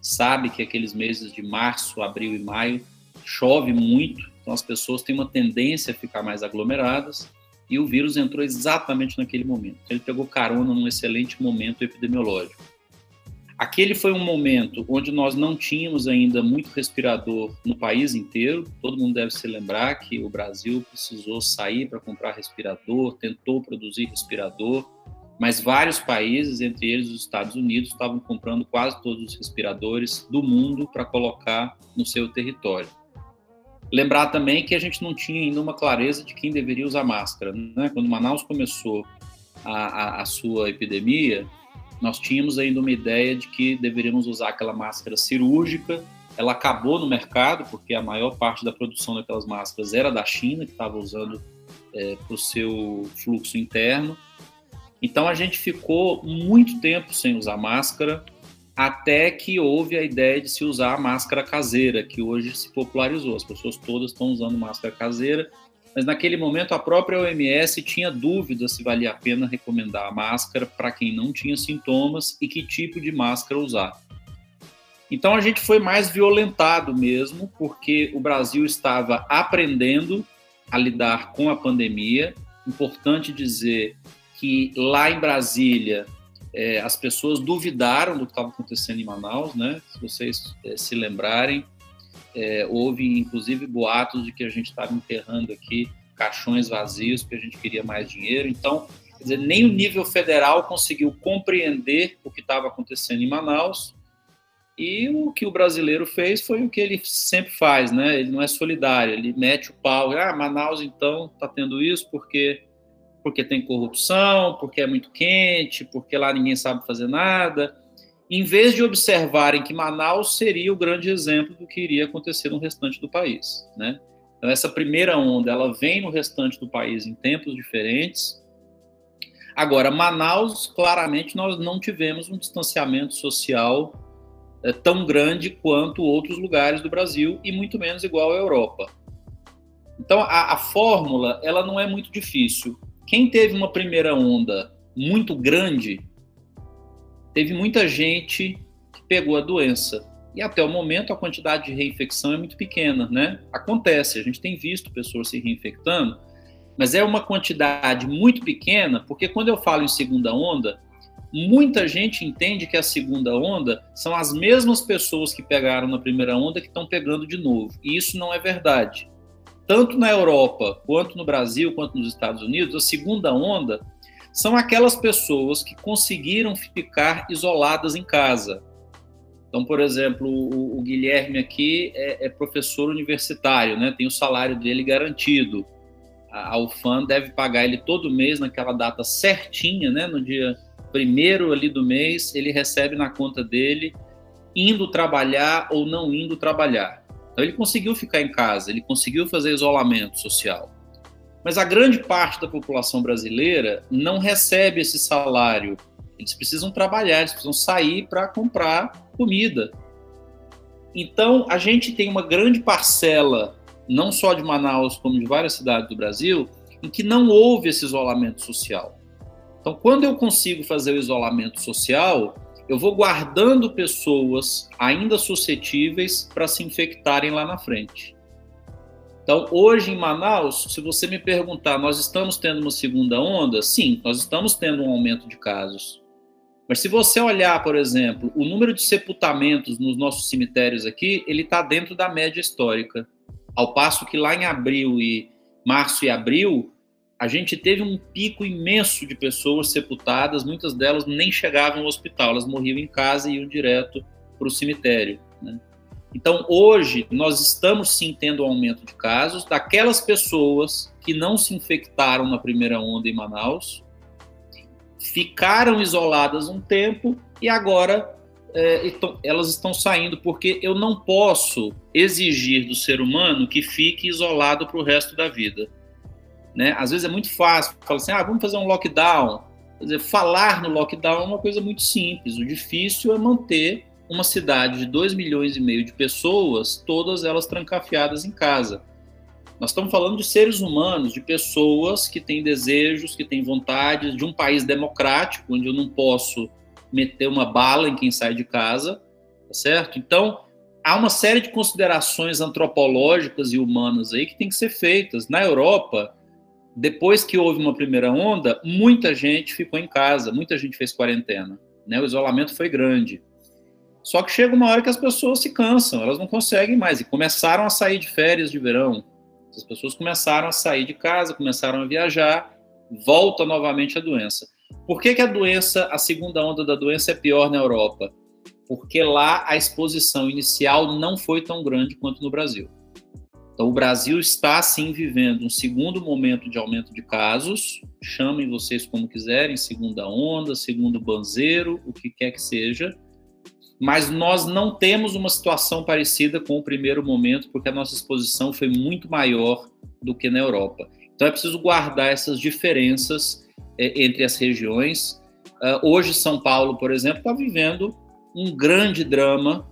sabe que aqueles meses de março, abril e maio chove muito, então as pessoas têm uma tendência a ficar mais aglomeradas e o vírus entrou exatamente naquele momento. Ele pegou carona num excelente momento epidemiológico. Aquele foi um momento onde nós não tínhamos ainda muito respirador no país inteiro. Todo mundo deve se lembrar que o Brasil precisou sair para comprar respirador, tentou produzir respirador, mas vários países, entre eles os Estados Unidos, estavam comprando quase todos os respiradores do mundo para colocar no seu território. Lembrar também que a gente não tinha ainda uma clareza de quem deveria usar máscara. Né? Quando Manaus começou a, a, a sua epidemia, nós tínhamos ainda uma ideia de que deveríamos usar aquela máscara cirúrgica. Ela acabou no mercado, porque a maior parte da produção daquelas máscaras era da China, que estava usando é, para o seu fluxo interno. Então a gente ficou muito tempo sem usar máscara até que houve a ideia de se usar a máscara caseira, que hoje se popularizou. As pessoas todas estão usando máscara caseira, mas naquele momento a própria OMS tinha dúvida se valia a pena recomendar a máscara para quem não tinha sintomas e que tipo de máscara usar. Então a gente foi mais violentado mesmo, porque o Brasil estava aprendendo a lidar com a pandemia. Importante dizer que lá em Brasília é, as pessoas duvidaram do que estava acontecendo em Manaus, né? Se vocês é, se lembrarem, é, houve inclusive boatos de que a gente estava enterrando aqui caixões vazios porque a gente queria mais dinheiro. Então, dizer, nem o nível federal conseguiu compreender o que estava acontecendo em Manaus. E o que o brasileiro fez foi o que ele sempre faz, né? Ele não é solidário, ele mete o pau. Ah, Manaus então está tendo isso porque porque tem corrupção, porque é muito quente, porque lá ninguém sabe fazer nada, em vez de observarem que Manaus seria o grande exemplo do que iria acontecer no restante do país, né? Então essa primeira onda, ela vem no restante do país em tempos diferentes. Agora, Manaus, claramente, nós não tivemos um distanciamento social é, tão grande quanto outros lugares do Brasil e muito menos igual à Europa. Então, a, a fórmula, ela não é muito difícil. Quem teve uma primeira onda muito grande, teve muita gente que pegou a doença. E até o momento a quantidade de reinfecção é muito pequena, né? Acontece, a gente tem visto pessoas se reinfectando, mas é uma quantidade muito pequena, porque quando eu falo em segunda onda, muita gente entende que a segunda onda são as mesmas pessoas que pegaram na primeira onda que estão pegando de novo. E isso não é verdade. Tanto na Europa, quanto no Brasil, quanto nos Estados Unidos, a segunda onda são aquelas pessoas que conseguiram ficar isoladas em casa. Então, por exemplo, o, o Guilherme aqui é, é, professor universitário, né? tem o salário dele garantido a UFAM deve pagar ele todo mês naquela data certinha, né? No dia primeiro ali do mês, ele recebe na conta dele, indo trabalhar ou não indo trabalhar. Então ele conseguiu ficar em casa, ele conseguiu fazer isolamento social. Mas a grande parte da população brasileira não recebe esse salário. Eles precisam trabalhar, eles precisam sair para comprar comida. Então a gente tem uma grande parcela não só de Manaus, como de várias cidades do Brasil, em que não houve esse isolamento social. Então, quando eu consigo fazer o isolamento social, eu vou guardando pessoas ainda suscetíveis para se infectarem lá na frente. Então, hoje em Manaus, se você me perguntar, nós estamos tendo uma segunda onda? Sim, nós estamos tendo um aumento de casos. Mas se você olhar, por exemplo, o número de sepultamentos nos nossos cemitérios aqui, ele está dentro da média histórica. Ao passo que lá em abril e março e abril, a gente teve um pico imenso de pessoas sepultadas, muitas delas nem chegavam ao hospital, elas morriam em casa e iam direto para o cemitério. Né? Então, hoje, nós estamos sim tendo um aumento de casos daquelas pessoas que não se infectaram na primeira onda em Manaus, ficaram isoladas um tempo e agora é, elas estão saindo porque eu não posso exigir do ser humano que fique isolado para o resto da vida. Né? Às vezes é muito fácil, falar assim, ah, vamos fazer um lockdown. Quer dizer, falar no lockdown é uma coisa muito simples. O difícil é manter uma cidade de 2 milhões e meio de pessoas, todas elas trancafiadas em casa. Nós estamos falando de seres humanos, de pessoas que têm desejos, que têm vontades, de um país democrático, onde eu não posso meter uma bala em quem sai de casa, tá certo? Então, há uma série de considerações antropológicas e humanas aí que tem que ser feitas. Na Europa, depois que houve uma primeira onda, muita gente ficou em casa, muita gente fez quarentena, né? O isolamento foi grande. Só que chega uma hora que as pessoas se cansam, elas não conseguem mais e começaram a sair de férias de verão. As pessoas começaram a sair de casa, começaram a viajar, volta novamente a doença. Por que, que a doença, a segunda onda da doença é pior na Europa? Porque lá a exposição inicial não foi tão grande quanto no Brasil. Então, o Brasil está, sim, vivendo um segundo momento de aumento de casos, chamem vocês como quiserem, segunda onda, segundo banzeiro, o que quer que seja, mas nós não temos uma situação parecida com o primeiro momento, porque a nossa exposição foi muito maior do que na Europa. Então, é preciso guardar essas diferenças é, entre as regiões. Uh, hoje, São Paulo, por exemplo, está vivendo um grande drama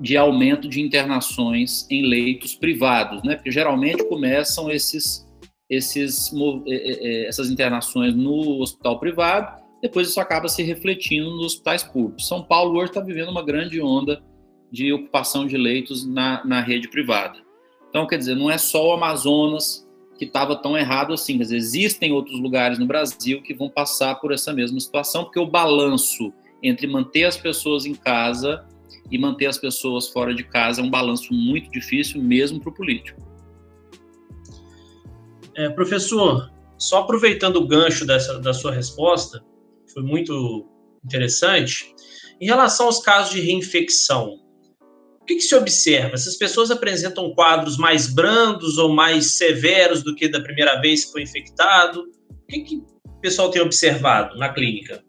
de aumento de internações em leitos privados, né? Porque geralmente começam esses, esses, é, é, essas internações no hospital privado, depois isso acaba se refletindo nos hospitais públicos. São Paulo hoje está vivendo uma grande onda de ocupação de leitos na, na rede privada. Então, quer dizer, não é só o Amazonas que estava tão errado assim. Quer dizer, existem outros lugares no Brasil que vão passar por essa mesma situação, porque o balanço entre manter as pessoas em casa e manter as pessoas fora de casa é um balanço muito difícil, mesmo para o político. É, professor, só aproveitando o gancho dessa, da sua resposta, foi muito interessante. Em relação aos casos de reinfecção, que, que se observa? Essas pessoas apresentam quadros mais brandos ou mais severos do que da primeira vez que foi infectado? O que, que o pessoal tem observado na clínica?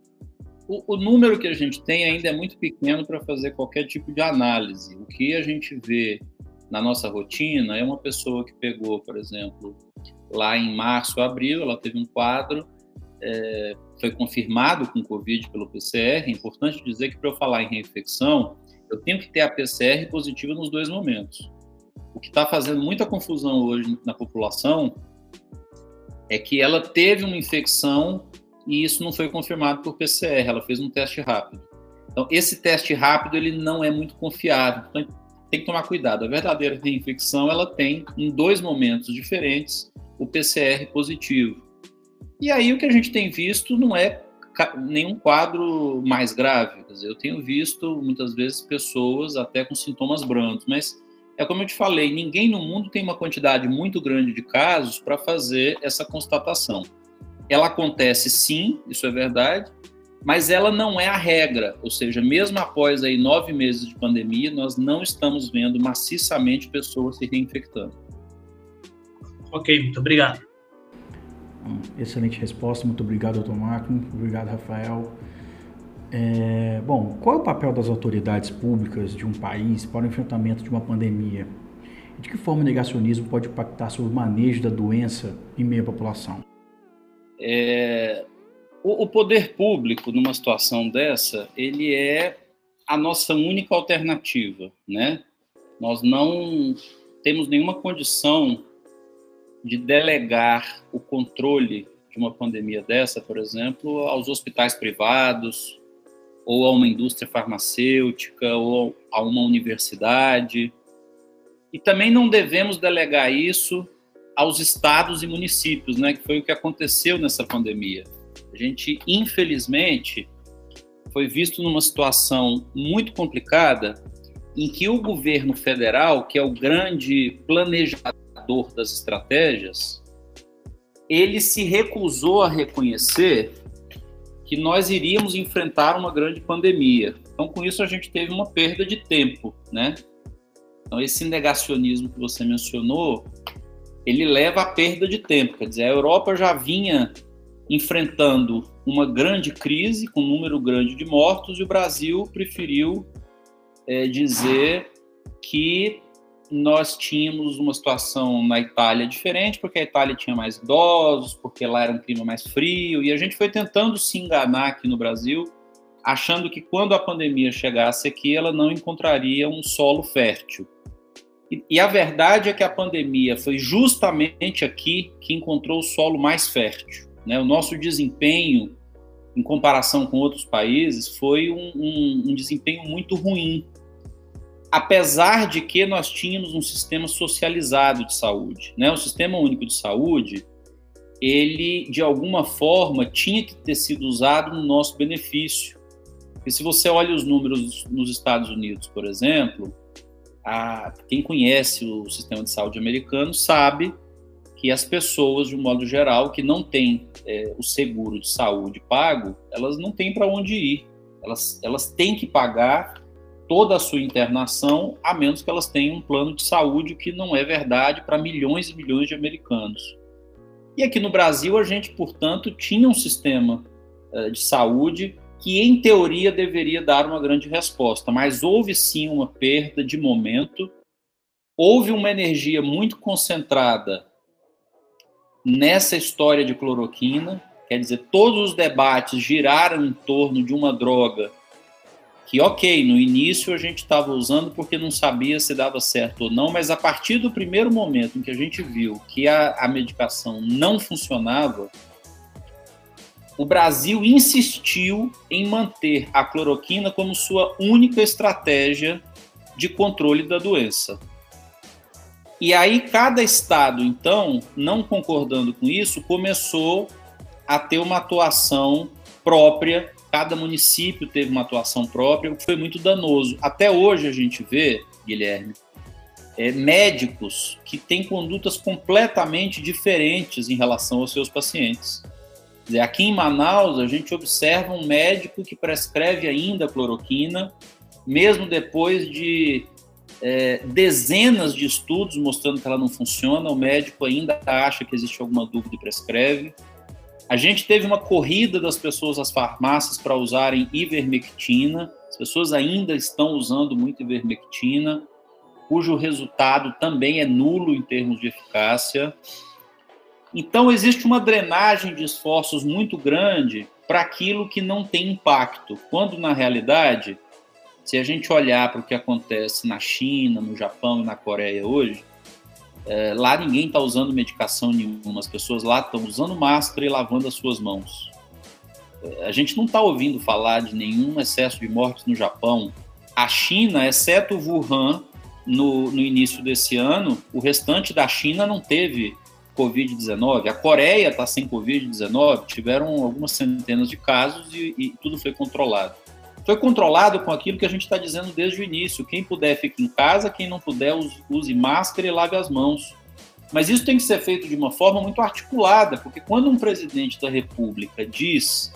O, o número que a gente tem ainda é muito pequeno para fazer qualquer tipo de análise. O que a gente vê na nossa rotina é uma pessoa que pegou, por exemplo, lá em março, abril, ela teve um quadro, é, foi confirmado com Covid pelo PCR, é importante dizer que para eu falar em reinfecção, eu tenho que ter a PCR positiva nos dois momentos. O que está fazendo muita confusão hoje na população é que ela teve uma infecção e isso não foi confirmado por PCR, ela fez um teste rápido. Então, esse teste rápido ele não é muito confiável, então tem que tomar cuidado. A verdadeira reinfecção ela tem em dois momentos diferentes o PCR positivo. E aí o que a gente tem visto não é nenhum quadro mais grave. Dizer, eu tenho visto muitas vezes pessoas até com sintomas brandos, mas é como eu te falei, ninguém no mundo tem uma quantidade muito grande de casos para fazer essa constatação. Ela acontece sim, isso é verdade, mas ela não é a regra. Ou seja, mesmo após aí nove meses de pandemia, nós não estamos vendo maciçamente pessoas se reinfectando. Ok, muito obrigado. Excelente resposta, muito obrigado, doutor Marco. Obrigado, Rafael. É, bom, qual é o papel das autoridades públicas de um país para o enfrentamento de uma pandemia? De que forma o negacionismo pode impactar sobre o manejo da doença em meio à população? É, o, o poder público, numa situação dessa, ele é a nossa única alternativa, né? Nós não temos nenhuma condição de delegar o controle de uma pandemia dessa, por exemplo, aos hospitais privados, ou a uma indústria farmacêutica, ou a uma universidade. E também não devemos delegar isso aos estados e municípios, né, que foi o que aconteceu nessa pandemia. A gente, infelizmente, foi visto numa situação muito complicada em que o governo federal, que é o grande planejador das estratégias, ele se recusou a reconhecer que nós iríamos enfrentar uma grande pandemia. Então, com isso, a gente teve uma perda de tempo, né? Então, esse negacionismo que você mencionou, ele leva à perda de tempo. Quer dizer, a Europa já vinha enfrentando uma grande crise, com um número grande de mortos, e o Brasil preferiu é, dizer que nós tínhamos uma situação na Itália diferente, porque a Itália tinha mais idosos, porque lá era um clima mais frio, e a gente foi tentando se enganar aqui no Brasil, achando que quando a pandemia chegasse aqui, ela não encontraria um solo fértil. E, a verdade é que a pandemia foi justamente aqui que encontrou o solo mais fértil. Né? O nosso desempenho, em comparação com outros países, foi um, um, um desempenho muito ruim apesar de que nós tínhamos um sistema socializado de saúde, né? O sistema único de saúde, ele de alguma forma tinha que ter sido usado no nosso benefício. E se você olha os números nos Estados Unidos, por exemplo, a, quem conhece o sistema de saúde americano sabe que as pessoas, de um modo geral, que não têm é, o seguro de saúde pago, elas não têm para onde ir. Elas, elas têm que pagar toda a sua internação, a menos que elas tenham um plano de saúde, que não é verdade para milhões e milhões de americanos. E aqui no Brasil, a gente, portanto, tinha um sistema uh, de saúde que, em teoria, deveria dar uma grande resposta, mas houve sim uma perda de momento, houve uma energia muito concentrada nessa história de cloroquina, quer dizer, todos os debates giraram em torno de uma droga que, ok, no início a gente estava usando porque não sabia se dava certo ou não, mas a partir do primeiro momento em que a gente viu que a, a medicação não funcionava, o Brasil insistiu em manter a cloroquina como sua única estratégia de controle da doença. E aí, cada estado, então, não concordando com isso, começou a ter uma atuação própria cada município teve uma atuação própria, o que foi muito danoso. Até hoje a gente vê, Guilherme, é, médicos que têm condutas completamente diferentes em relação aos seus pacientes. Dizer, aqui em Manaus, a gente observa um médico que prescreve ainda cloroquina, mesmo depois de é, dezenas de estudos mostrando que ela não funciona, o médico ainda acha que existe alguma dúvida e prescreve. A gente teve uma corrida das pessoas às farmácias para usarem ivermectina. As pessoas ainda estão usando muito ivermectina, cujo resultado também é nulo em termos de eficácia. Então, existe uma drenagem de esforços muito grande para aquilo que não tem impacto, quando na realidade, se a gente olhar para o que acontece na China, no Japão e na Coreia hoje, é, lá ninguém está usando medicação nenhuma, as pessoas lá estão usando máscara e lavando as suas mãos. É, a gente não está ouvindo falar de nenhum excesso de mortes no Japão. A China, exceto Wuhan, no, no início desse ano, o restante da China não teve Covid-19. A Coreia está sem Covid-19, tiveram algumas centenas de casos e, e, tudo foi controlado. Foi controlado com aquilo que a gente está dizendo desde o início: quem puder fique em casa, quem não puder use, máscara e lave as mãos. Mas isso tem que ser feito de uma forma muito articulada, porque quando um presidente da República diz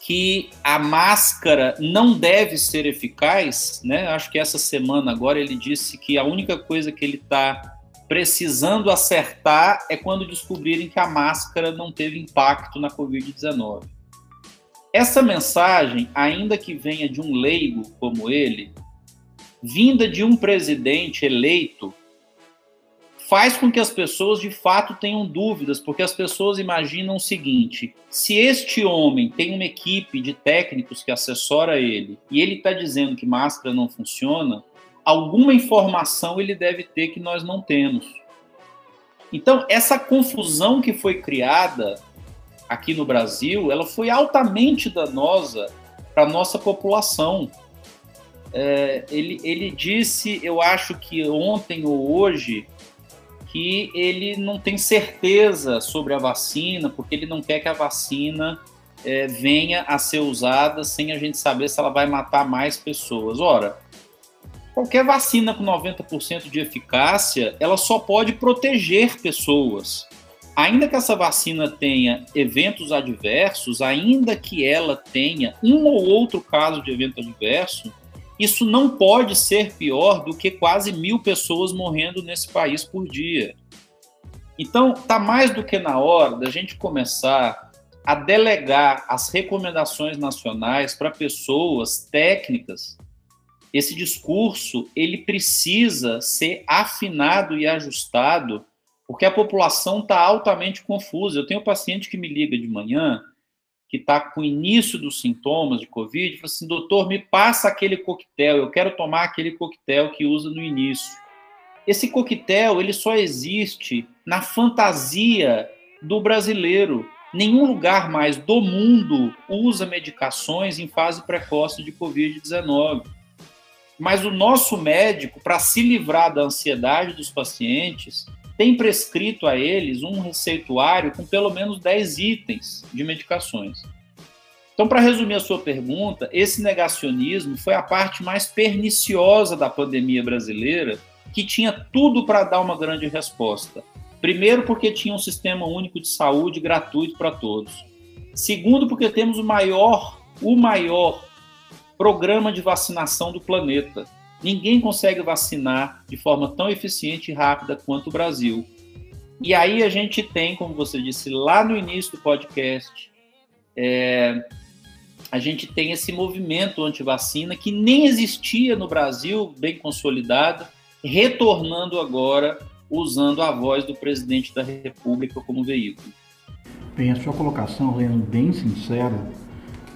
que a máscara não deve ser eficaz, né? Acho que essa semana agora ele disse que a única coisa que ele está precisando acertar é quando descobrirem que a máscara não teve impacto na Covid-19. Essa mensagem, ainda que venha de um leigo como ele, vinda de um presidente eleito, faz com que as pessoas de fato tenham dúvidas, porque as pessoas imaginam o seguinte: se este homem tem uma equipe de técnicos que assessora ele e ele está dizendo que máscara não funciona, alguma informação ele deve ter que nós não temos. Então, essa confusão que foi criada aqui no Brasil, ela foi altamente danosa para a nossa população. É, ele, ele disse, eu acho que ontem ou hoje, que ele não tem certeza sobre a vacina, porque ele não quer que a vacina é, venha a ser usada sem a gente saber se ela vai matar mais pessoas. Ora, Qualquer vacina com 90% de eficácia, ela só pode proteger pessoas. Ainda que essa vacina tenha eventos adversos, ainda que ela tenha um ou outro caso de evento adverso, isso não pode ser pior do que quase mil pessoas morrendo nesse país por dia. Então, está mais do que na hora da gente começar a delegar as recomendações nacionais para pessoas técnicas esse discurso ele precisa ser afinado e ajustado, porque a população está altamente confusa. Eu tenho um paciente que me liga de manhã, que está com o início dos sintomas de Covid, e fala assim, doutor, me passa aquele coquetel, eu quero tomar aquele coquetel que usa no início. Esse coquetel, ele só existe na fantasia do brasileiro. Nenhum lugar mais do mundo usa medicações em fase precoce de Covid-19. Mas o nosso médico, para se livrar da ansiedade dos pacientes, tem prescrito a eles um receituário com pelo menos 10 itens de medicações. Então, para resumir a sua pergunta, esse negacionismo foi a parte mais perniciosa da pandemia brasileira, que tinha tudo para dar uma grande resposta. Primeiro, porque tinha um sistema único de saúde gratuito para todos. Segundo, porque temos o maior, o maior programa de vacinação do planeta. Ninguém consegue vacinar de forma tão eficiente e rápida quanto o Brasil. E aí a gente tem, como você disse lá no início do podcast, é, a gente tem esse movimento anti-vacina que nem existia no Brasil, bem consolidado, retornando agora usando a voz do presidente da República como veículo. Bem, a sua colocação, Leandro, bem sincero,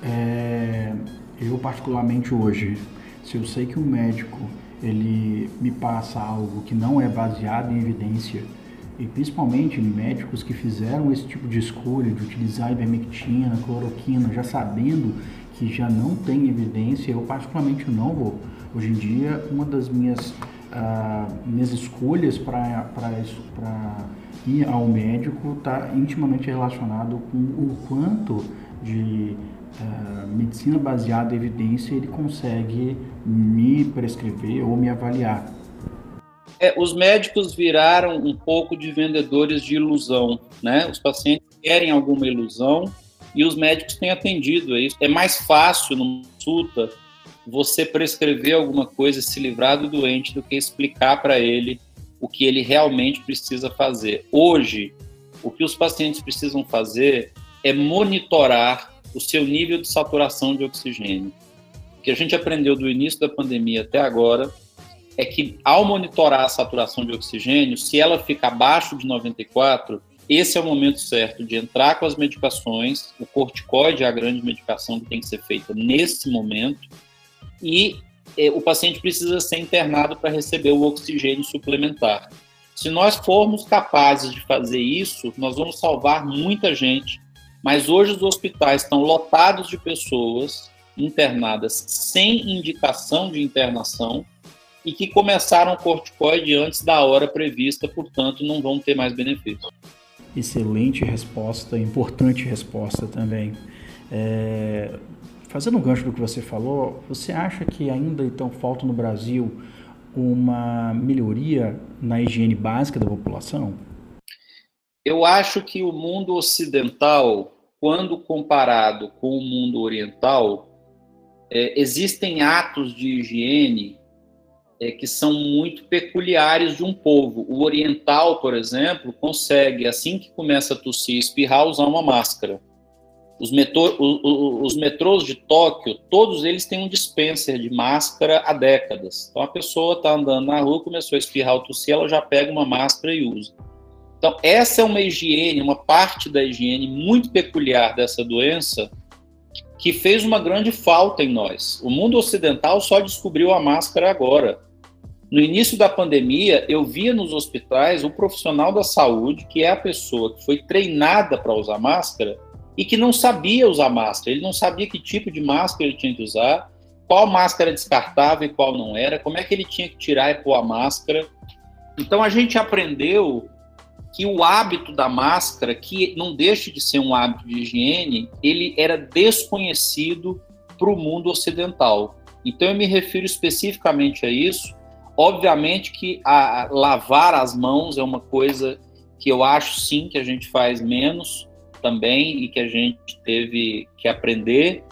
é, eu particularmente hoje, se eu sei que um médico ele me passa algo que não é baseado em evidência, e principalmente médicos que fizeram esse tipo de escolha de utilizar ivermectina, cloroquina, já sabendo que já não tem evidência, eu particularmente não vou. Hoje em dia, uma das minhas, uh, minhas escolhas para ir ao médico está intimamente relacionado com o quanto de uh, medicina baseada em evidência ele consegue me prescrever ou me avaliar. É, os médicos viraram um pouco de vendedores de ilusão, né? Os pacientes querem alguma ilusão e os médicos têm atendido a isso. É mais fácil numa consulta você prescrever alguma coisa e se livrar do doente do que explicar para ele o que ele realmente precisa fazer. Hoje, o que os pacientes precisam fazer é monitorar o seu nível de saturação de oxigênio. O que a gente aprendeu do início da pandemia até agora é que, ao monitorar a saturação de oxigênio, se ela fica abaixo de 94, esse é o momento certo de entrar com as medicações. O corticoide é a grande medicação que tem que ser feita nesse momento. E é, o paciente precisa ser internado para receber o oxigênio suplementar. Se nós formos capazes de fazer isso, nós vamos salvar muita gente. Mas hoje os hospitais estão lotados de pessoas internadas sem indicação de internação e que começaram o corticoide antes da hora prevista, portanto, não vão ter mais benefício. Excelente resposta, importante resposta também. É, fazendo um gancho do que você falou, você acha que ainda então falta no Brasil uma melhoria na higiene básica da população? Eu acho que o mundo ocidental, quando comparado com o mundo oriental, é, existem atos de higiene é, que são muito peculiares de um povo. O oriental, por exemplo, consegue, assim que começa a tossir e espirrar, usar uma máscara. Os, metro, os metrôs de Tóquio, todos eles têm um dispenser de máscara há décadas. Então a pessoa está andando na rua, começou a espirrar ou tossir, ela já pega uma máscara e usa. Então essa é uma higiene, uma parte da higiene muito peculiar dessa doença que fez uma grande falta em nós. O mundo ocidental só descobriu a máscara agora. No início da pandemia, eu via nos hospitais um profissional da saúde, que é a pessoa que foi treinada para usar máscara e que não sabia usar máscara. Ele não sabia que tipo de máscara ele tinha que usar, qual máscara descartável e qual não era, como é que ele tinha que tirar e pôr a máscara. Então a gente aprendeu que o hábito da máscara, que não deixa de ser um hábito de higiene, ele era desconhecido para o mundo ocidental. Então eu me refiro especificamente a isso Obviamente que a, lavar as mãos é uma coisa que eu acho sim que a gente faz menos também e que a gente teve que aprender.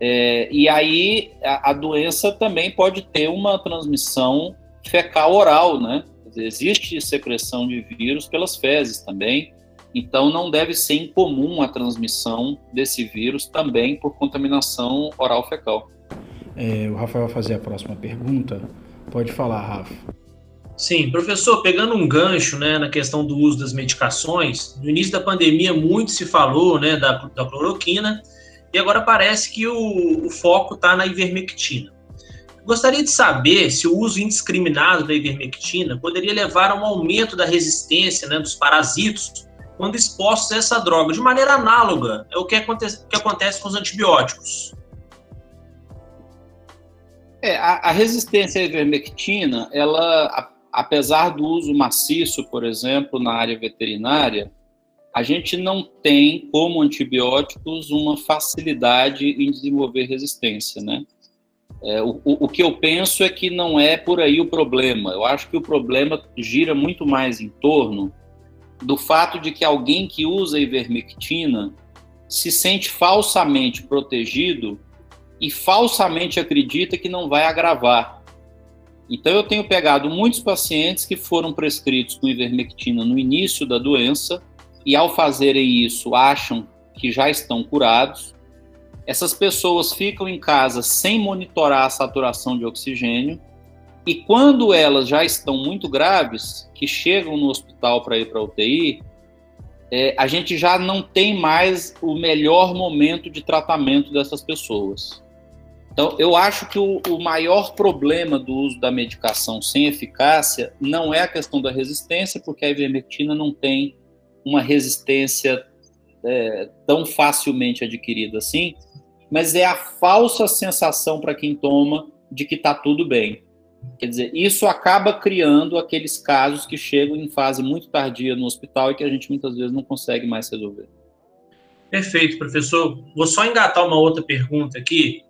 É, e aí a, a, doença também pode ter uma transmissão fecal oral, né? Existe secreção de vírus pelas fezes também, então não deve ser incomum a transmissão desse vírus também por contaminação oral fecal. É, o Rafael vai fazer a próxima pergunta. Pode falar, Rafa. Sim, professor, pegando um gancho né, na questão do uso das medicações, no início da pandemia muito se falou né, da, da cloroquina e agora parece que o, o foco está na ivermectina. Gostaria de saber se o uso indiscriminado da ivermectina poderia levar a um aumento da resistência né, dos parasitos quando expostos a essa droga, de maneira análoga é o que acontece, que acontece com os antibióticos. É, a, a, resistência à ivermectina, ela, a, apesar do uso maciço, por exemplo, na área veterinária, a gente não tem, como antibióticos, uma facilidade em desenvolver resistência, né? É, o, o, que eu penso é que não é por aí o problema. Eu acho que o problema gira muito mais em torno do fato de que alguém que usa ivermectina se sente falsamente protegido e falsamente acredita que não vai agravar. Então, eu tenho pegado muitos pacientes que foram prescritos com ivermectina no início da doença e, ao fazerem isso, acham que já estão curados. Essas pessoas ficam em casa sem monitorar a saturação de oxigênio e, quando elas já estão muito graves, que chegam no hospital para ir para UTI, é, a gente já não tem mais o melhor momento de tratamento dessas pessoas. Então, eu acho que o, o, maior problema do uso da medicação sem eficácia não é a questão da resistência, porque a ivermectina não tem uma resistência é, tão facilmente adquirida assim, mas é a falsa sensação para quem toma de que está tudo bem. Quer dizer, isso acaba criando aqueles casos que chegam em fase muito tardia no hospital e que a gente muitas vezes não consegue mais resolver. Perfeito, professor. Vou só engatar uma outra pergunta aqui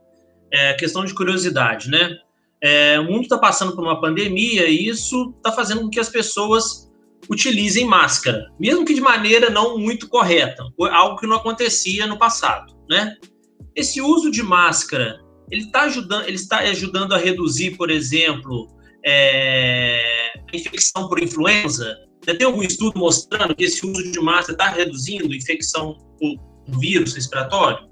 é, questão de curiosidade, né? É, o mundo está passando por uma pandemia e isso está fazendo com que as pessoas utilizem máscara, mesmo que de maneira não muito correta, algo que não acontecia no passado, né? Esse uso de máscara, ele está ajudando, ele está ajudando a reduzir, por exemplo, é, a infecção por influenza. Já tem algum estudo mostrando que esse uso de máscara está reduzindo infecção por vírus respiratório?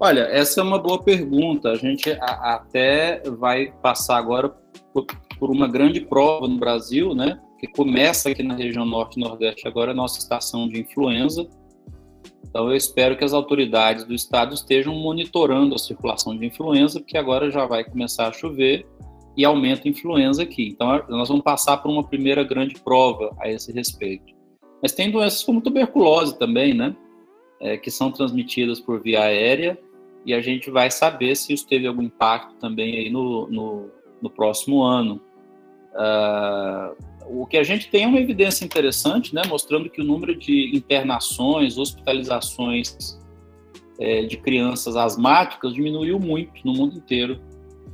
Olha, essa é uma boa pergunta. A gente até vai passar agora por, uma grande prova no Brasil, né? porque começa aqui na região norte e nordeste agora a nossa estação de influenza. Então eu espero que as autoridades do estado estejam monitorando a circulação de influenza, porque agora já vai começar a chover e aumenta a influenza aqui. Então nós vamos passar por uma primeira grande prova a esse respeito. Mas tem doenças como tuberculose também, né? É, que são transmitidas por via aérea e a gente vai saber se isso teve algum impacto também aí no, no, no próximo ano. Uh, o que a gente tem é uma evidência interessante, né, mostrando que o número de internações, hospitalizações é, de crianças asmáticas diminuiu muito no mundo inteiro.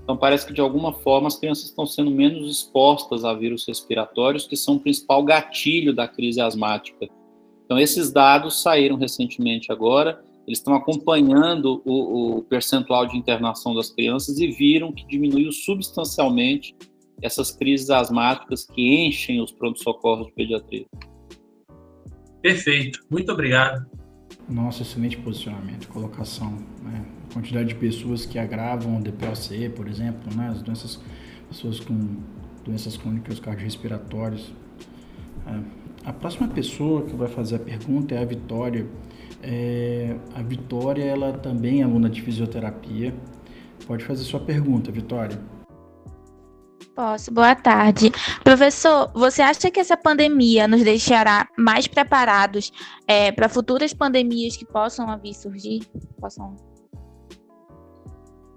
Então parece que de alguma forma as crianças estão sendo menos expostas a vírus respiratórios, que são o principal gatilho da crise asmática. Então esses dados saíram recentemente agora eles estão acompanhando o, o, percentual de internação das crianças e viram que diminuiu substancialmente essas crises asmáticas que enchem os pronto-socorros de pediatria. Perfeito, muito obrigado. Nossa, excelente posicionamento, colocação. Né? A quantidade de pessoas que agravam o DPOC, por exemplo, né? as doenças, pessoas com doenças crônicas cardiorrespiratórias. É. A próxima pessoa que vai fazer a pergunta é a Vitória. É, a Vitória, ela também é aluna de fisioterapia. Pode fazer sua pergunta, Vitória. Posso, boa tarde. Professor, você acha que essa pandemia nos deixará mais preparados é, para futuras pandemias que possam vir surgir? Possam...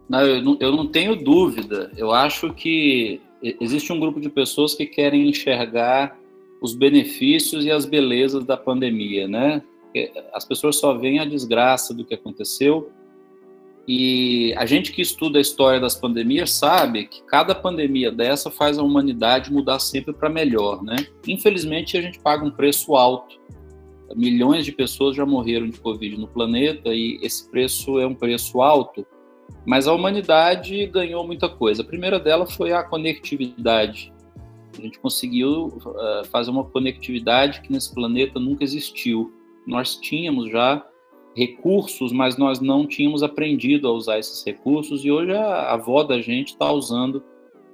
Não, eu não, eu não tenho dúvida. Eu acho que existe um grupo de pessoas que querem enxergar os benefícios e as belezas da pandemia, né? As pessoas só veem a desgraça do que aconteceu e a gente que estuda a história das pandemias sabe que cada pandemia dessa faz a humanidade mudar sempre para melhor, né? Infelizmente a gente paga um preço alto. Milhões de pessoas já morreram de Covid no planeta e esse preço é um preço alto, mas a humanidade ganhou muita coisa. A primeira dela foi a conectividade. A gente conseguiu uh, fazer uma conectividade que nesse planeta nunca existiu nós tínhamos já recursos, mas nós não tínhamos aprendido a usar esses recursos e hoje a, avó da gente está usando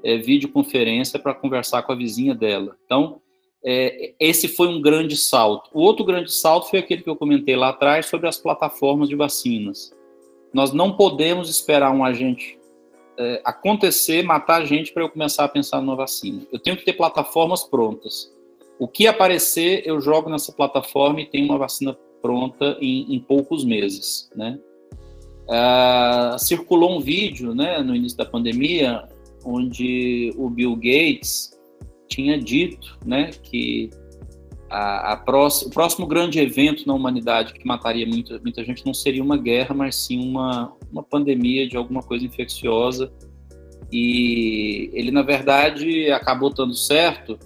é, videoconferência para conversar com a vizinha dela. Então, é, esse foi um grande salto. O outro grande salto foi aquele que eu comentei lá atrás sobre as plataformas de vacinas. Nós não podemos esperar um agente é, acontecer, matar a gente para eu começar a pensar numa vacina. Eu tenho que ter plataformas prontas. O que aparecer, eu jogo nessa plataforma e tenho uma vacina pronta em, em poucos meses, né? Uh, circulou um vídeo, né, no início da pandemia, onde o Bill Gates tinha dito, né, que a, a próxima, o próximo grande evento na humanidade que mataria muita, muita gente não seria uma guerra, mas sim uma, uma pandemia de alguma coisa infecciosa. E ele, na verdade, acabou dando certo,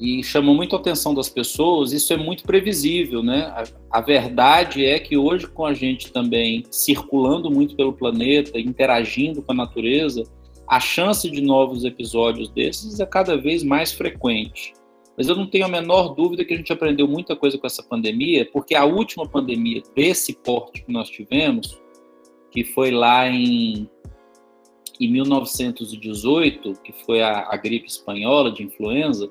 e chamou muito a atenção das pessoas, isso é muito previsível, né? A, a, verdade é que hoje, com a gente também circulando muito pelo planeta, interagindo com a natureza, a chance de novos episódios desses é cada vez mais frequente. Mas eu não tenho a menor dúvida que a gente aprendeu muita coisa com essa pandemia, porque a última pandemia desse porte que nós tivemos, que foi lá em, em 1918, que foi a, a gripe espanhola de influenza,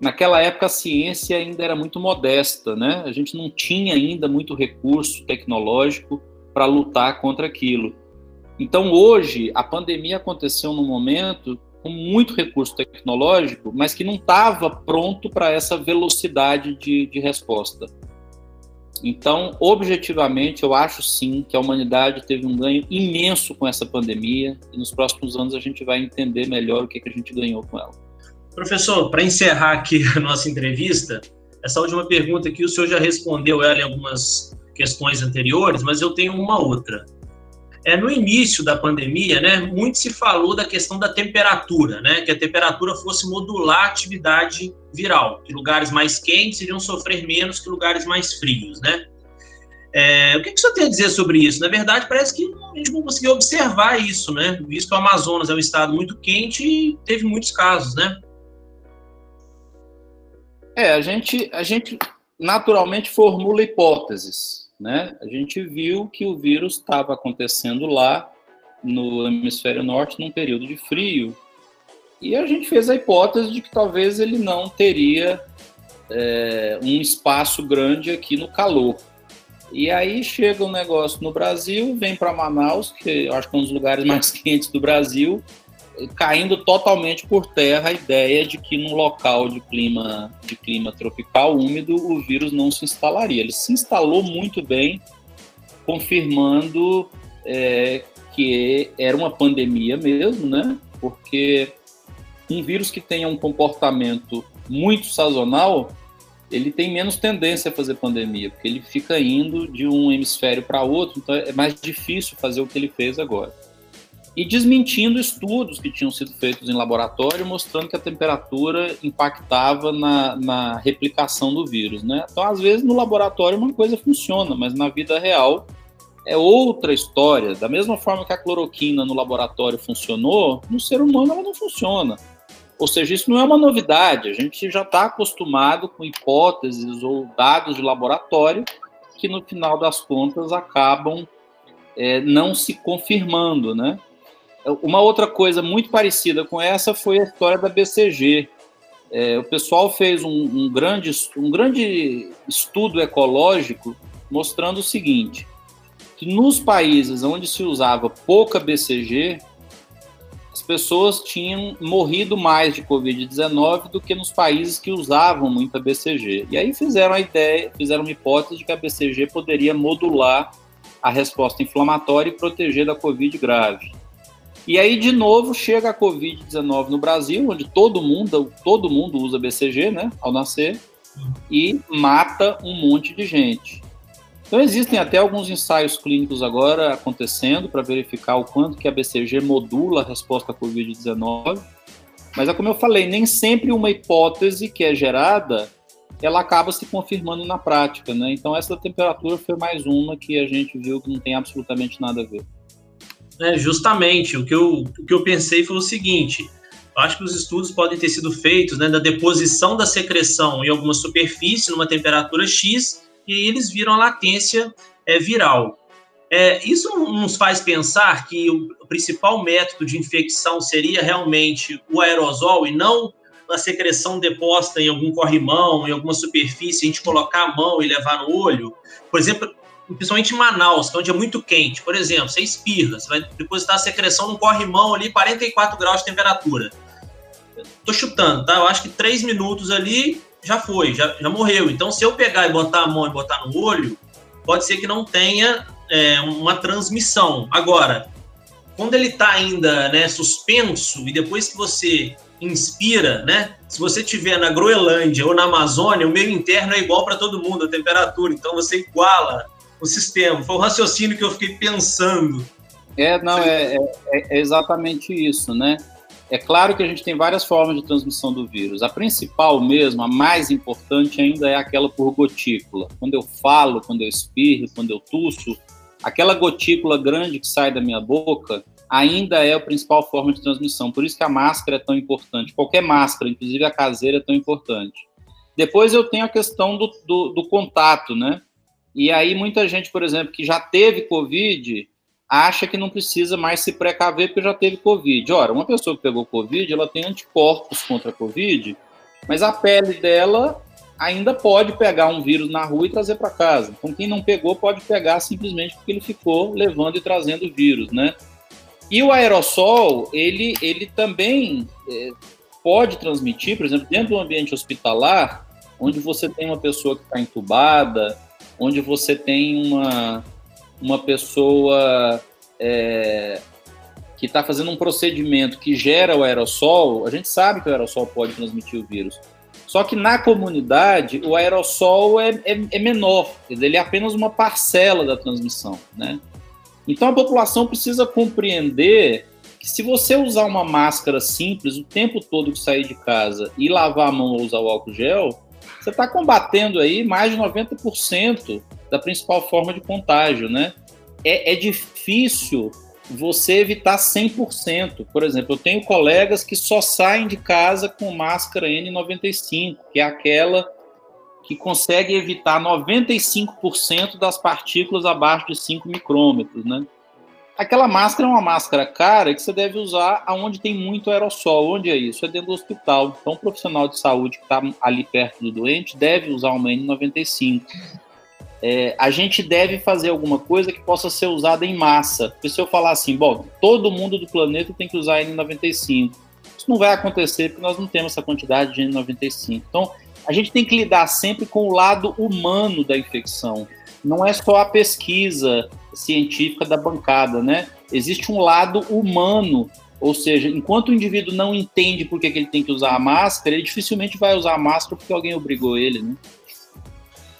Naquela época a ciência ainda era muito modesta, né? A gente não tinha ainda muito recurso tecnológico para lutar contra aquilo. Então hoje a pandemia aconteceu num momento com muito recurso tecnológico, mas que não estava pronto para essa velocidade de, de resposta. Então, objetivamente, eu acho sim que a humanidade teve um ganho imenso com essa pandemia e nos próximos anos a gente vai entender melhor o que, que a gente ganhou com ela. Professor, para encerrar aqui a nossa entrevista, essa última pergunta aqui o senhor já respondeu ela em algumas questões anteriores, mas eu tenho uma outra. É, no início da pandemia, né, muito se falou da questão da temperatura, né, que a temperatura fosse modular a atividade viral, que lugares mais quentes iriam sofrer menos que lugares mais frios, né? É, o que, que o senhor tem a dizer sobre isso? Na verdade, parece que a gente não conseguiu observar isso, né? Visto que o Amazonas é um estado muito quente e teve muitos casos, né? É, a gente, a gente naturalmente formula hipóteses, né? A gente viu que o vírus estava acontecendo lá no hemisfério norte num período de frio E a gente fez a hipótese de que talvez ele não teria é, um espaço grande aqui no calor. E aí chega um negócio no Brasil, vem para Manaus, que eu acho que é um dos lugares mais quentes do Brasil, caindo totalmente por terra a ideia de que num local de clima, de clima tropical úmido o vírus não se instalaria. Ele se instalou muito bem, confirmando é, que era uma pandemia mesmo, né? Porque um vírus que tenha um comportamento muito sazonal, ele tem menos tendência a fazer pandemia, porque ele fica indo de um hemisfério para outro, então é mais difícil fazer o que ele fez agora. E desmentindo estudos que tinham sido feitos em laboratório, mostrando que a temperatura impactava na, na replicação do vírus. Né? Então, às vezes, no laboratório uma coisa funciona, mas na vida real é outra história. Da mesma forma que a cloroquina no laboratório funcionou, no ser humano ela não funciona. Ou seja, isso não é uma novidade, a gente já está acostumado com hipóteses ou dados de laboratório que no final das contas acabam é, não se confirmando, né? Uma outra coisa muito parecida com essa foi a história da BCG. É, o pessoal fez um, um, grande, um grande estudo ecológico mostrando o seguinte, que nos países onde se usava pouca BCG, as pessoas tinham morrido mais de Covid-19 do que nos países que usavam muita BCG. E aí fizeram a ideia, fizeram uma hipótese de que a BCG poderia modular a resposta inflamatória e proteger da Covid grave. E aí, de novo, chega a Covid-19 no Brasil, onde todo mundo, todo mundo usa BCG, né, ao nascer, e mata um monte de gente. Então existem até alguns ensaios clínicos agora acontecendo para verificar o quanto que a BCG modula a resposta à COVID-19. Mas é como eu falei, nem sempre uma hipótese que é gerada, ela acaba se confirmando na prática, né? Então essa temperatura foi mais uma que a gente viu que não tem absolutamente nada a ver. É, justamente, o que eu, o que eu pensei foi o seguinte, acho que os estudos podem ter sido feitos né, da deposição da secreção em alguma superfície numa temperatura X e eles viram a latência é, viral. É, isso nos faz pensar que o principal método de infecção seria realmente o aerosol e não a secreção deposta em algum corrimão, em alguma superfície, a gente colocar a mão e levar no olho. Por exemplo, principalmente em Manaus, que é onde é muito quente. Por exemplo, você espirra, você vai depositar a secreção no corrimão ali, 44 graus de temperatura. Tô chutando, tá? Eu acho que três minutos ali já foi, já, já morreu. Então, se eu pegar e botar a mão e botar no olho, pode ser que não tenha é, uma transmissão. Agora, quando ele está ainda né, suspenso e depois que você inspira, né? Se você estiver na Groenlândia ou na Amazônia, o meio interno é igual para todo mundo, a temperatura. Então você iguala o sistema. Foi o raciocínio que eu fiquei pensando. É, não, é, é, é exatamente isso, né? É claro que a gente tem várias formas de transmissão do vírus. A principal mesmo, a mais importante ainda é aquela por gotícula. Quando eu falo, quando eu espirro, quando eu tuço, aquela gotícula grande que sai da minha boca ainda é a principal forma de transmissão. Por isso que a máscara é tão importante. Qualquer máscara, inclusive a caseira, é tão importante. Depois eu tenho a questão do, do, do contato, né? E aí muita gente, por exemplo, que já teve Covid, acha que não precisa mais se precaver porque já teve Covid. Ora, uma pessoa que pegou Covid, ela tem anticorpos contra a Covid, mas a pele dela ainda pode pegar um vírus na rua e trazer para casa. Então, quem não pegou pode pegar simplesmente porque ele ficou levando e trazendo vírus, né? E o aerossol, ele, ele também é, pode transmitir, por exemplo, dentro do ambiente hospitalar, onde você tem uma pessoa que está entubada, onde você tem uma, uma pessoa é, que está fazendo um procedimento que gera o aerossol, a gente sabe que o aerossol pode transmitir o vírus. Só que na comunidade, o aerossol é, é, é menor, ele é apenas uma parcela da transmissão, né? Então a população precisa compreender que se você usar uma máscara simples o tempo todo que sair de casa e lavar a mão ou usar o álcool gel, você está combatendo aí mais de 90% da principal forma de contágio, né? É, é difícil você evitar 100%. Por exemplo, eu tenho colegas que só saem de casa com máscara N95, que é aquela que consegue evitar 95% das partículas abaixo de 5 micrômetros, né? Aquela máscara é uma máscara cara que você deve usar aonde tem muito aerossol. Onde é isso? É dentro do hospital. Então, o profissional de saúde que está ali perto do doente deve usar uma N95. É, a gente deve fazer alguma coisa que possa ser usada em massa. Porque se eu falar assim, bom, todo mundo do planeta tem que usar N95. Isso não vai acontecer porque nós não temos essa quantidade de N95. Então, a gente tem que lidar sempre com o lado humano da infecção não é só a pesquisa científica da bancada, né? Existe um lado humano, ou seja, enquanto o indivíduo não entende por que, que ele tem que usar a máscara, ele dificilmente vai usar a máscara porque alguém obrigou ele, né?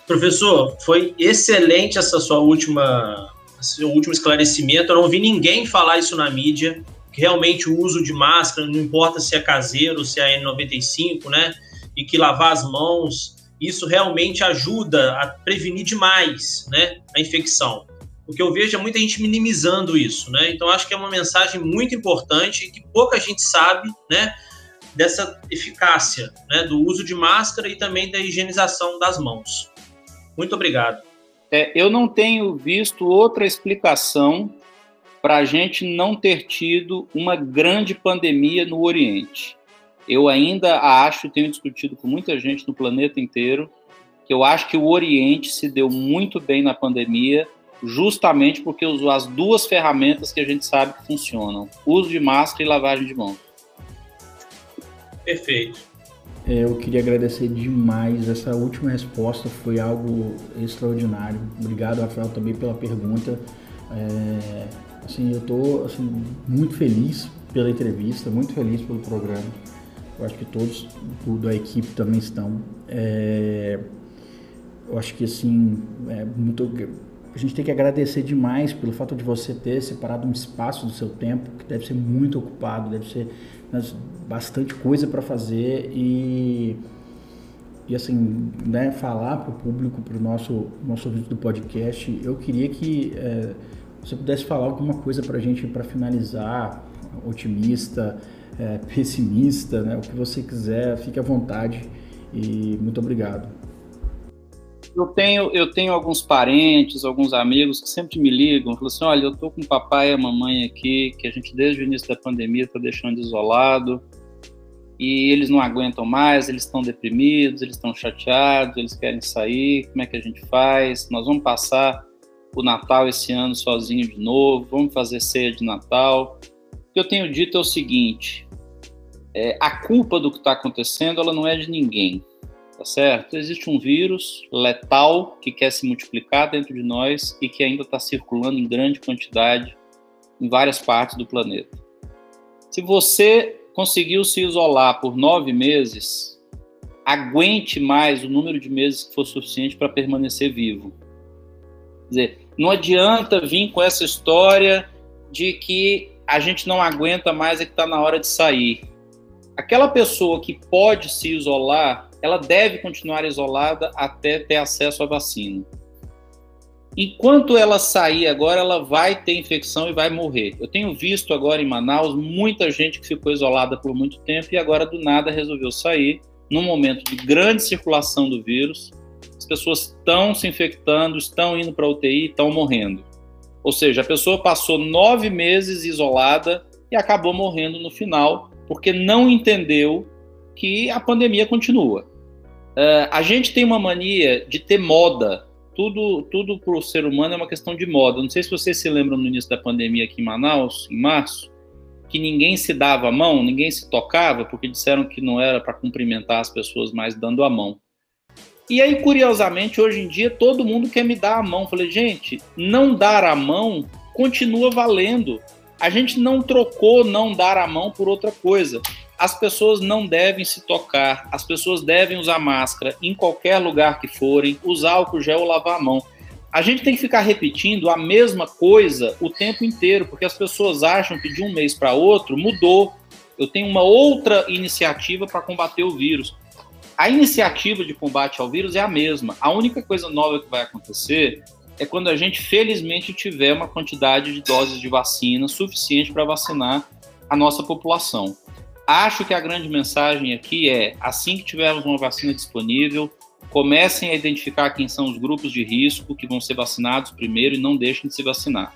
Professor, foi excelente essa sua última, seu último esclarecimento. Eu não vi ninguém falar isso na mídia, que realmente o uso de máscara, não importa se é caseiro, se é N95, né? E que lavar as mãos isso realmente ajuda a prevenir demais né, a infecção. O que eu vejo é muita gente minimizando isso, né? Então acho que é uma mensagem muito importante que pouca gente sabe, né? Dessa eficácia, né? Do uso de máscara e também da higienização das mãos. Muito obrigado. É, eu não tenho visto outra explicação para a gente não ter tido uma grande pandemia no Oriente eu ainda acho, tenho discutido com muita gente no planeta inteiro, que eu acho que o Oriente se deu muito bem na pandemia, justamente porque usou as duas ferramentas que a gente sabe que funcionam: uso de máscara e lavagem de mãos. Perfeito. É, eu queria agradecer demais. Essa última resposta foi algo extraordinário. Obrigado, Rafael, também pela pergunta. É, assim, eu estou assim, muito feliz pela entrevista, muito feliz pelo programa. Eu acho que todos do, da equipe também estão. É, eu acho que assim, é muito, a gente tem que agradecer demais pelo fato de você ter separado um espaço do seu tempo, que deve ser muito ocupado, deve ser né, bastante coisa para fazer e, e assim, né, falar para o público, para o nosso, nosso ouvinte do podcast. Eu queria que é, você pudesse falar alguma coisa para a gente para finalizar, otimista, é, pessimista, né? o que você quiser, fique à vontade e muito obrigado. Eu tenho, eu tenho alguns parentes, alguns amigos que sempre me ligam, falam assim, olha, eu tô com o papai e a mamãe aqui, que a gente desde o início da pandemia está deixando isolado, e eles não aguentam mais, eles estão deprimidos, eles estão chateados, eles querem sair, como é que a gente faz? Nós vamos passar o Natal esse ano sozinho de novo, vamos fazer ceia de Natal. O que eu tenho dito é o seguinte: é, a culpa do que está acontecendo ela não é de ninguém, tá certo? Existe um vírus letal que quer se multiplicar dentro de nós e que ainda está circulando em grande quantidade em várias partes do planeta. Se você conseguiu se isolar por nove meses, aguente mais o número de meses que for suficiente para permanecer vivo. Quer dizer, não adianta vir com essa história de que a gente não aguenta mais e que está na hora de sair aquela pessoa que pode se isolar, ela deve continuar isolada até ter acesso à vacina. Enquanto ela sair agora, ela vai ter infecção e vai morrer. Eu tenho visto agora em Manaus muita gente que ficou isolada por muito tempo e agora do nada resolveu sair num momento de grande circulação do vírus. As pessoas estão se infectando, estão indo para UTI, estão morrendo. Ou seja, a pessoa passou nove meses isolada e acabou morrendo no final porque não entendeu que a pandemia continua. Uh, a gente tem uma mania de ter moda. Tudo, tudo para o ser humano é uma questão de moda. Não sei se vocês se lembram no início da pandemia aqui em Manaus, em março, que ninguém se dava a mão, ninguém se tocava, porque disseram que não era para cumprimentar as pessoas mais dando a mão. E aí, curiosamente, hoje em dia, todo mundo quer me dar a mão. Falei, gente, não dar a mão continua valendo a gente não trocou não dar a mão por outra coisa. As pessoas não devem se tocar, as pessoas devem usar máscara em qualquer lugar que forem, usar álcool gel ou lavar a mão. A gente tem que ficar repetindo a mesma coisa o tempo inteiro, porque as pessoas acham que de um mês para outro mudou. Eu tenho uma outra iniciativa para combater o vírus. A iniciativa de combate ao vírus é a mesma. A única coisa nova que vai acontecer é quando a gente, felizmente, tiver uma quantidade de doses de vacina suficiente para vacinar a nossa população. Acho que a grande mensagem aqui é: assim que tivermos uma vacina disponível, comecem a identificar quem são os grupos de risco que vão ser vacinados primeiro e não deixem de se vacinar.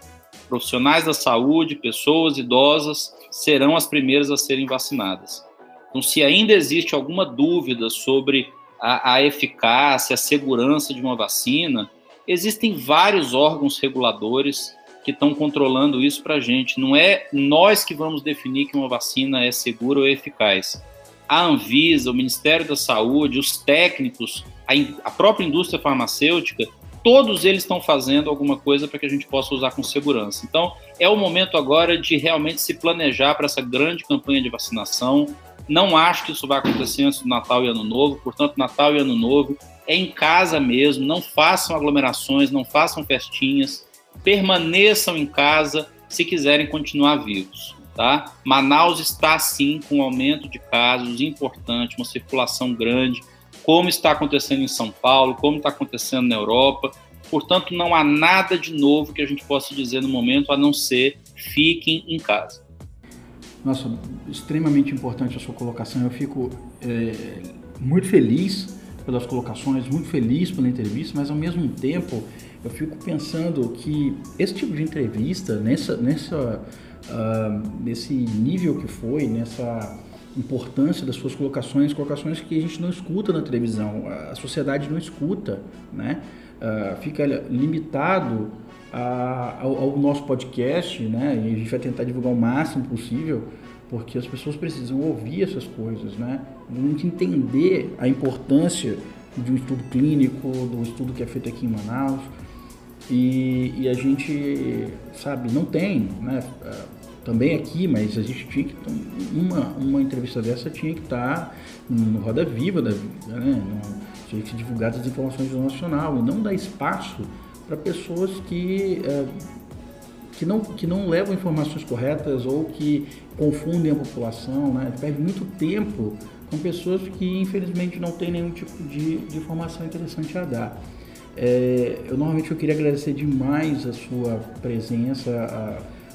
profissionais da saúde, pessoas idosas serão as primeiras a serem vacinadas. Então, se ainda existe alguma dúvida sobre a, a eficácia, a segurança de uma vacina, existem vários órgãos reguladores que estão controlando isso para a gente. Não é nós que vamos definir que uma vacina é segura ou eficaz. A Anvisa, o Ministério da Saúde, os técnicos, a, a própria indústria farmacêutica, todos eles estão fazendo alguma coisa para que a gente possa usar com segurança. Então, é o momento agora de realmente se planejar para essa grande campanha de vacinação. Não acho que isso vai acontecer antes do Natal e Ano Novo, portanto, Natal e Ano Novo é em casa mesmo, não façam aglomerações, não façam festinhas, permaneçam em casa se quiserem continuar vivos. Tá? Manaus está sim com um aumento de casos importante, uma circulação grande, como está acontecendo em São Paulo, como está acontecendo na Europa. Portanto, não há nada de novo que a gente possa dizer no momento a não ser fiquem em casa. Nossa, extremamente importante a sua colocação. Eu fico é, muito feliz pelas colocações, muito feliz pela entrevista, mas ao mesmo tempo eu fico pensando que esse tipo de entrevista, nessa, nessa, uh, nesse nível que foi, nessa importância das suas colocações, colocações que a gente não escuta na televisão, a sociedade não escuta, né? Uh, fica limitado a, ao, ao, nosso podcast, né? E a gente vai tentar divulgar o máximo possível, porque as pessoas precisam ouvir essas coisas, né? Entender a importância de um estudo clínico, do estudo que é feito aqui em Manaus. E, e a gente, sabe, não tem, né? também aqui, mas a gente tinha que uma, uma entrevista dessa tinha que estar no Roda Viva da vida, né? Tinha que ser divulgadas as informações do nacional e não dar espaço para pessoas que uh, que não, que não levam informações corretas ou que confundem a população, né? Perde muito tempo com pessoas que infelizmente não têm nenhum tipo de, de informação interessante a dar. É, eu normalmente eu queria agradecer demais a sua presença,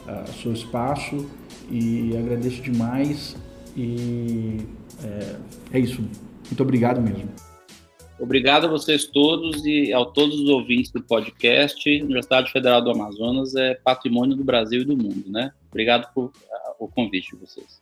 a, uh, seu espaço e agradeço demais. E é, é isso. Muito obrigado mesmo. Obrigado a vocês todos e a todos os ouvintes do podcast. Universidade Federal do Amazonas é patrimônio do Brasil e do mundo, né? Obrigado por uh, o convite de vocês.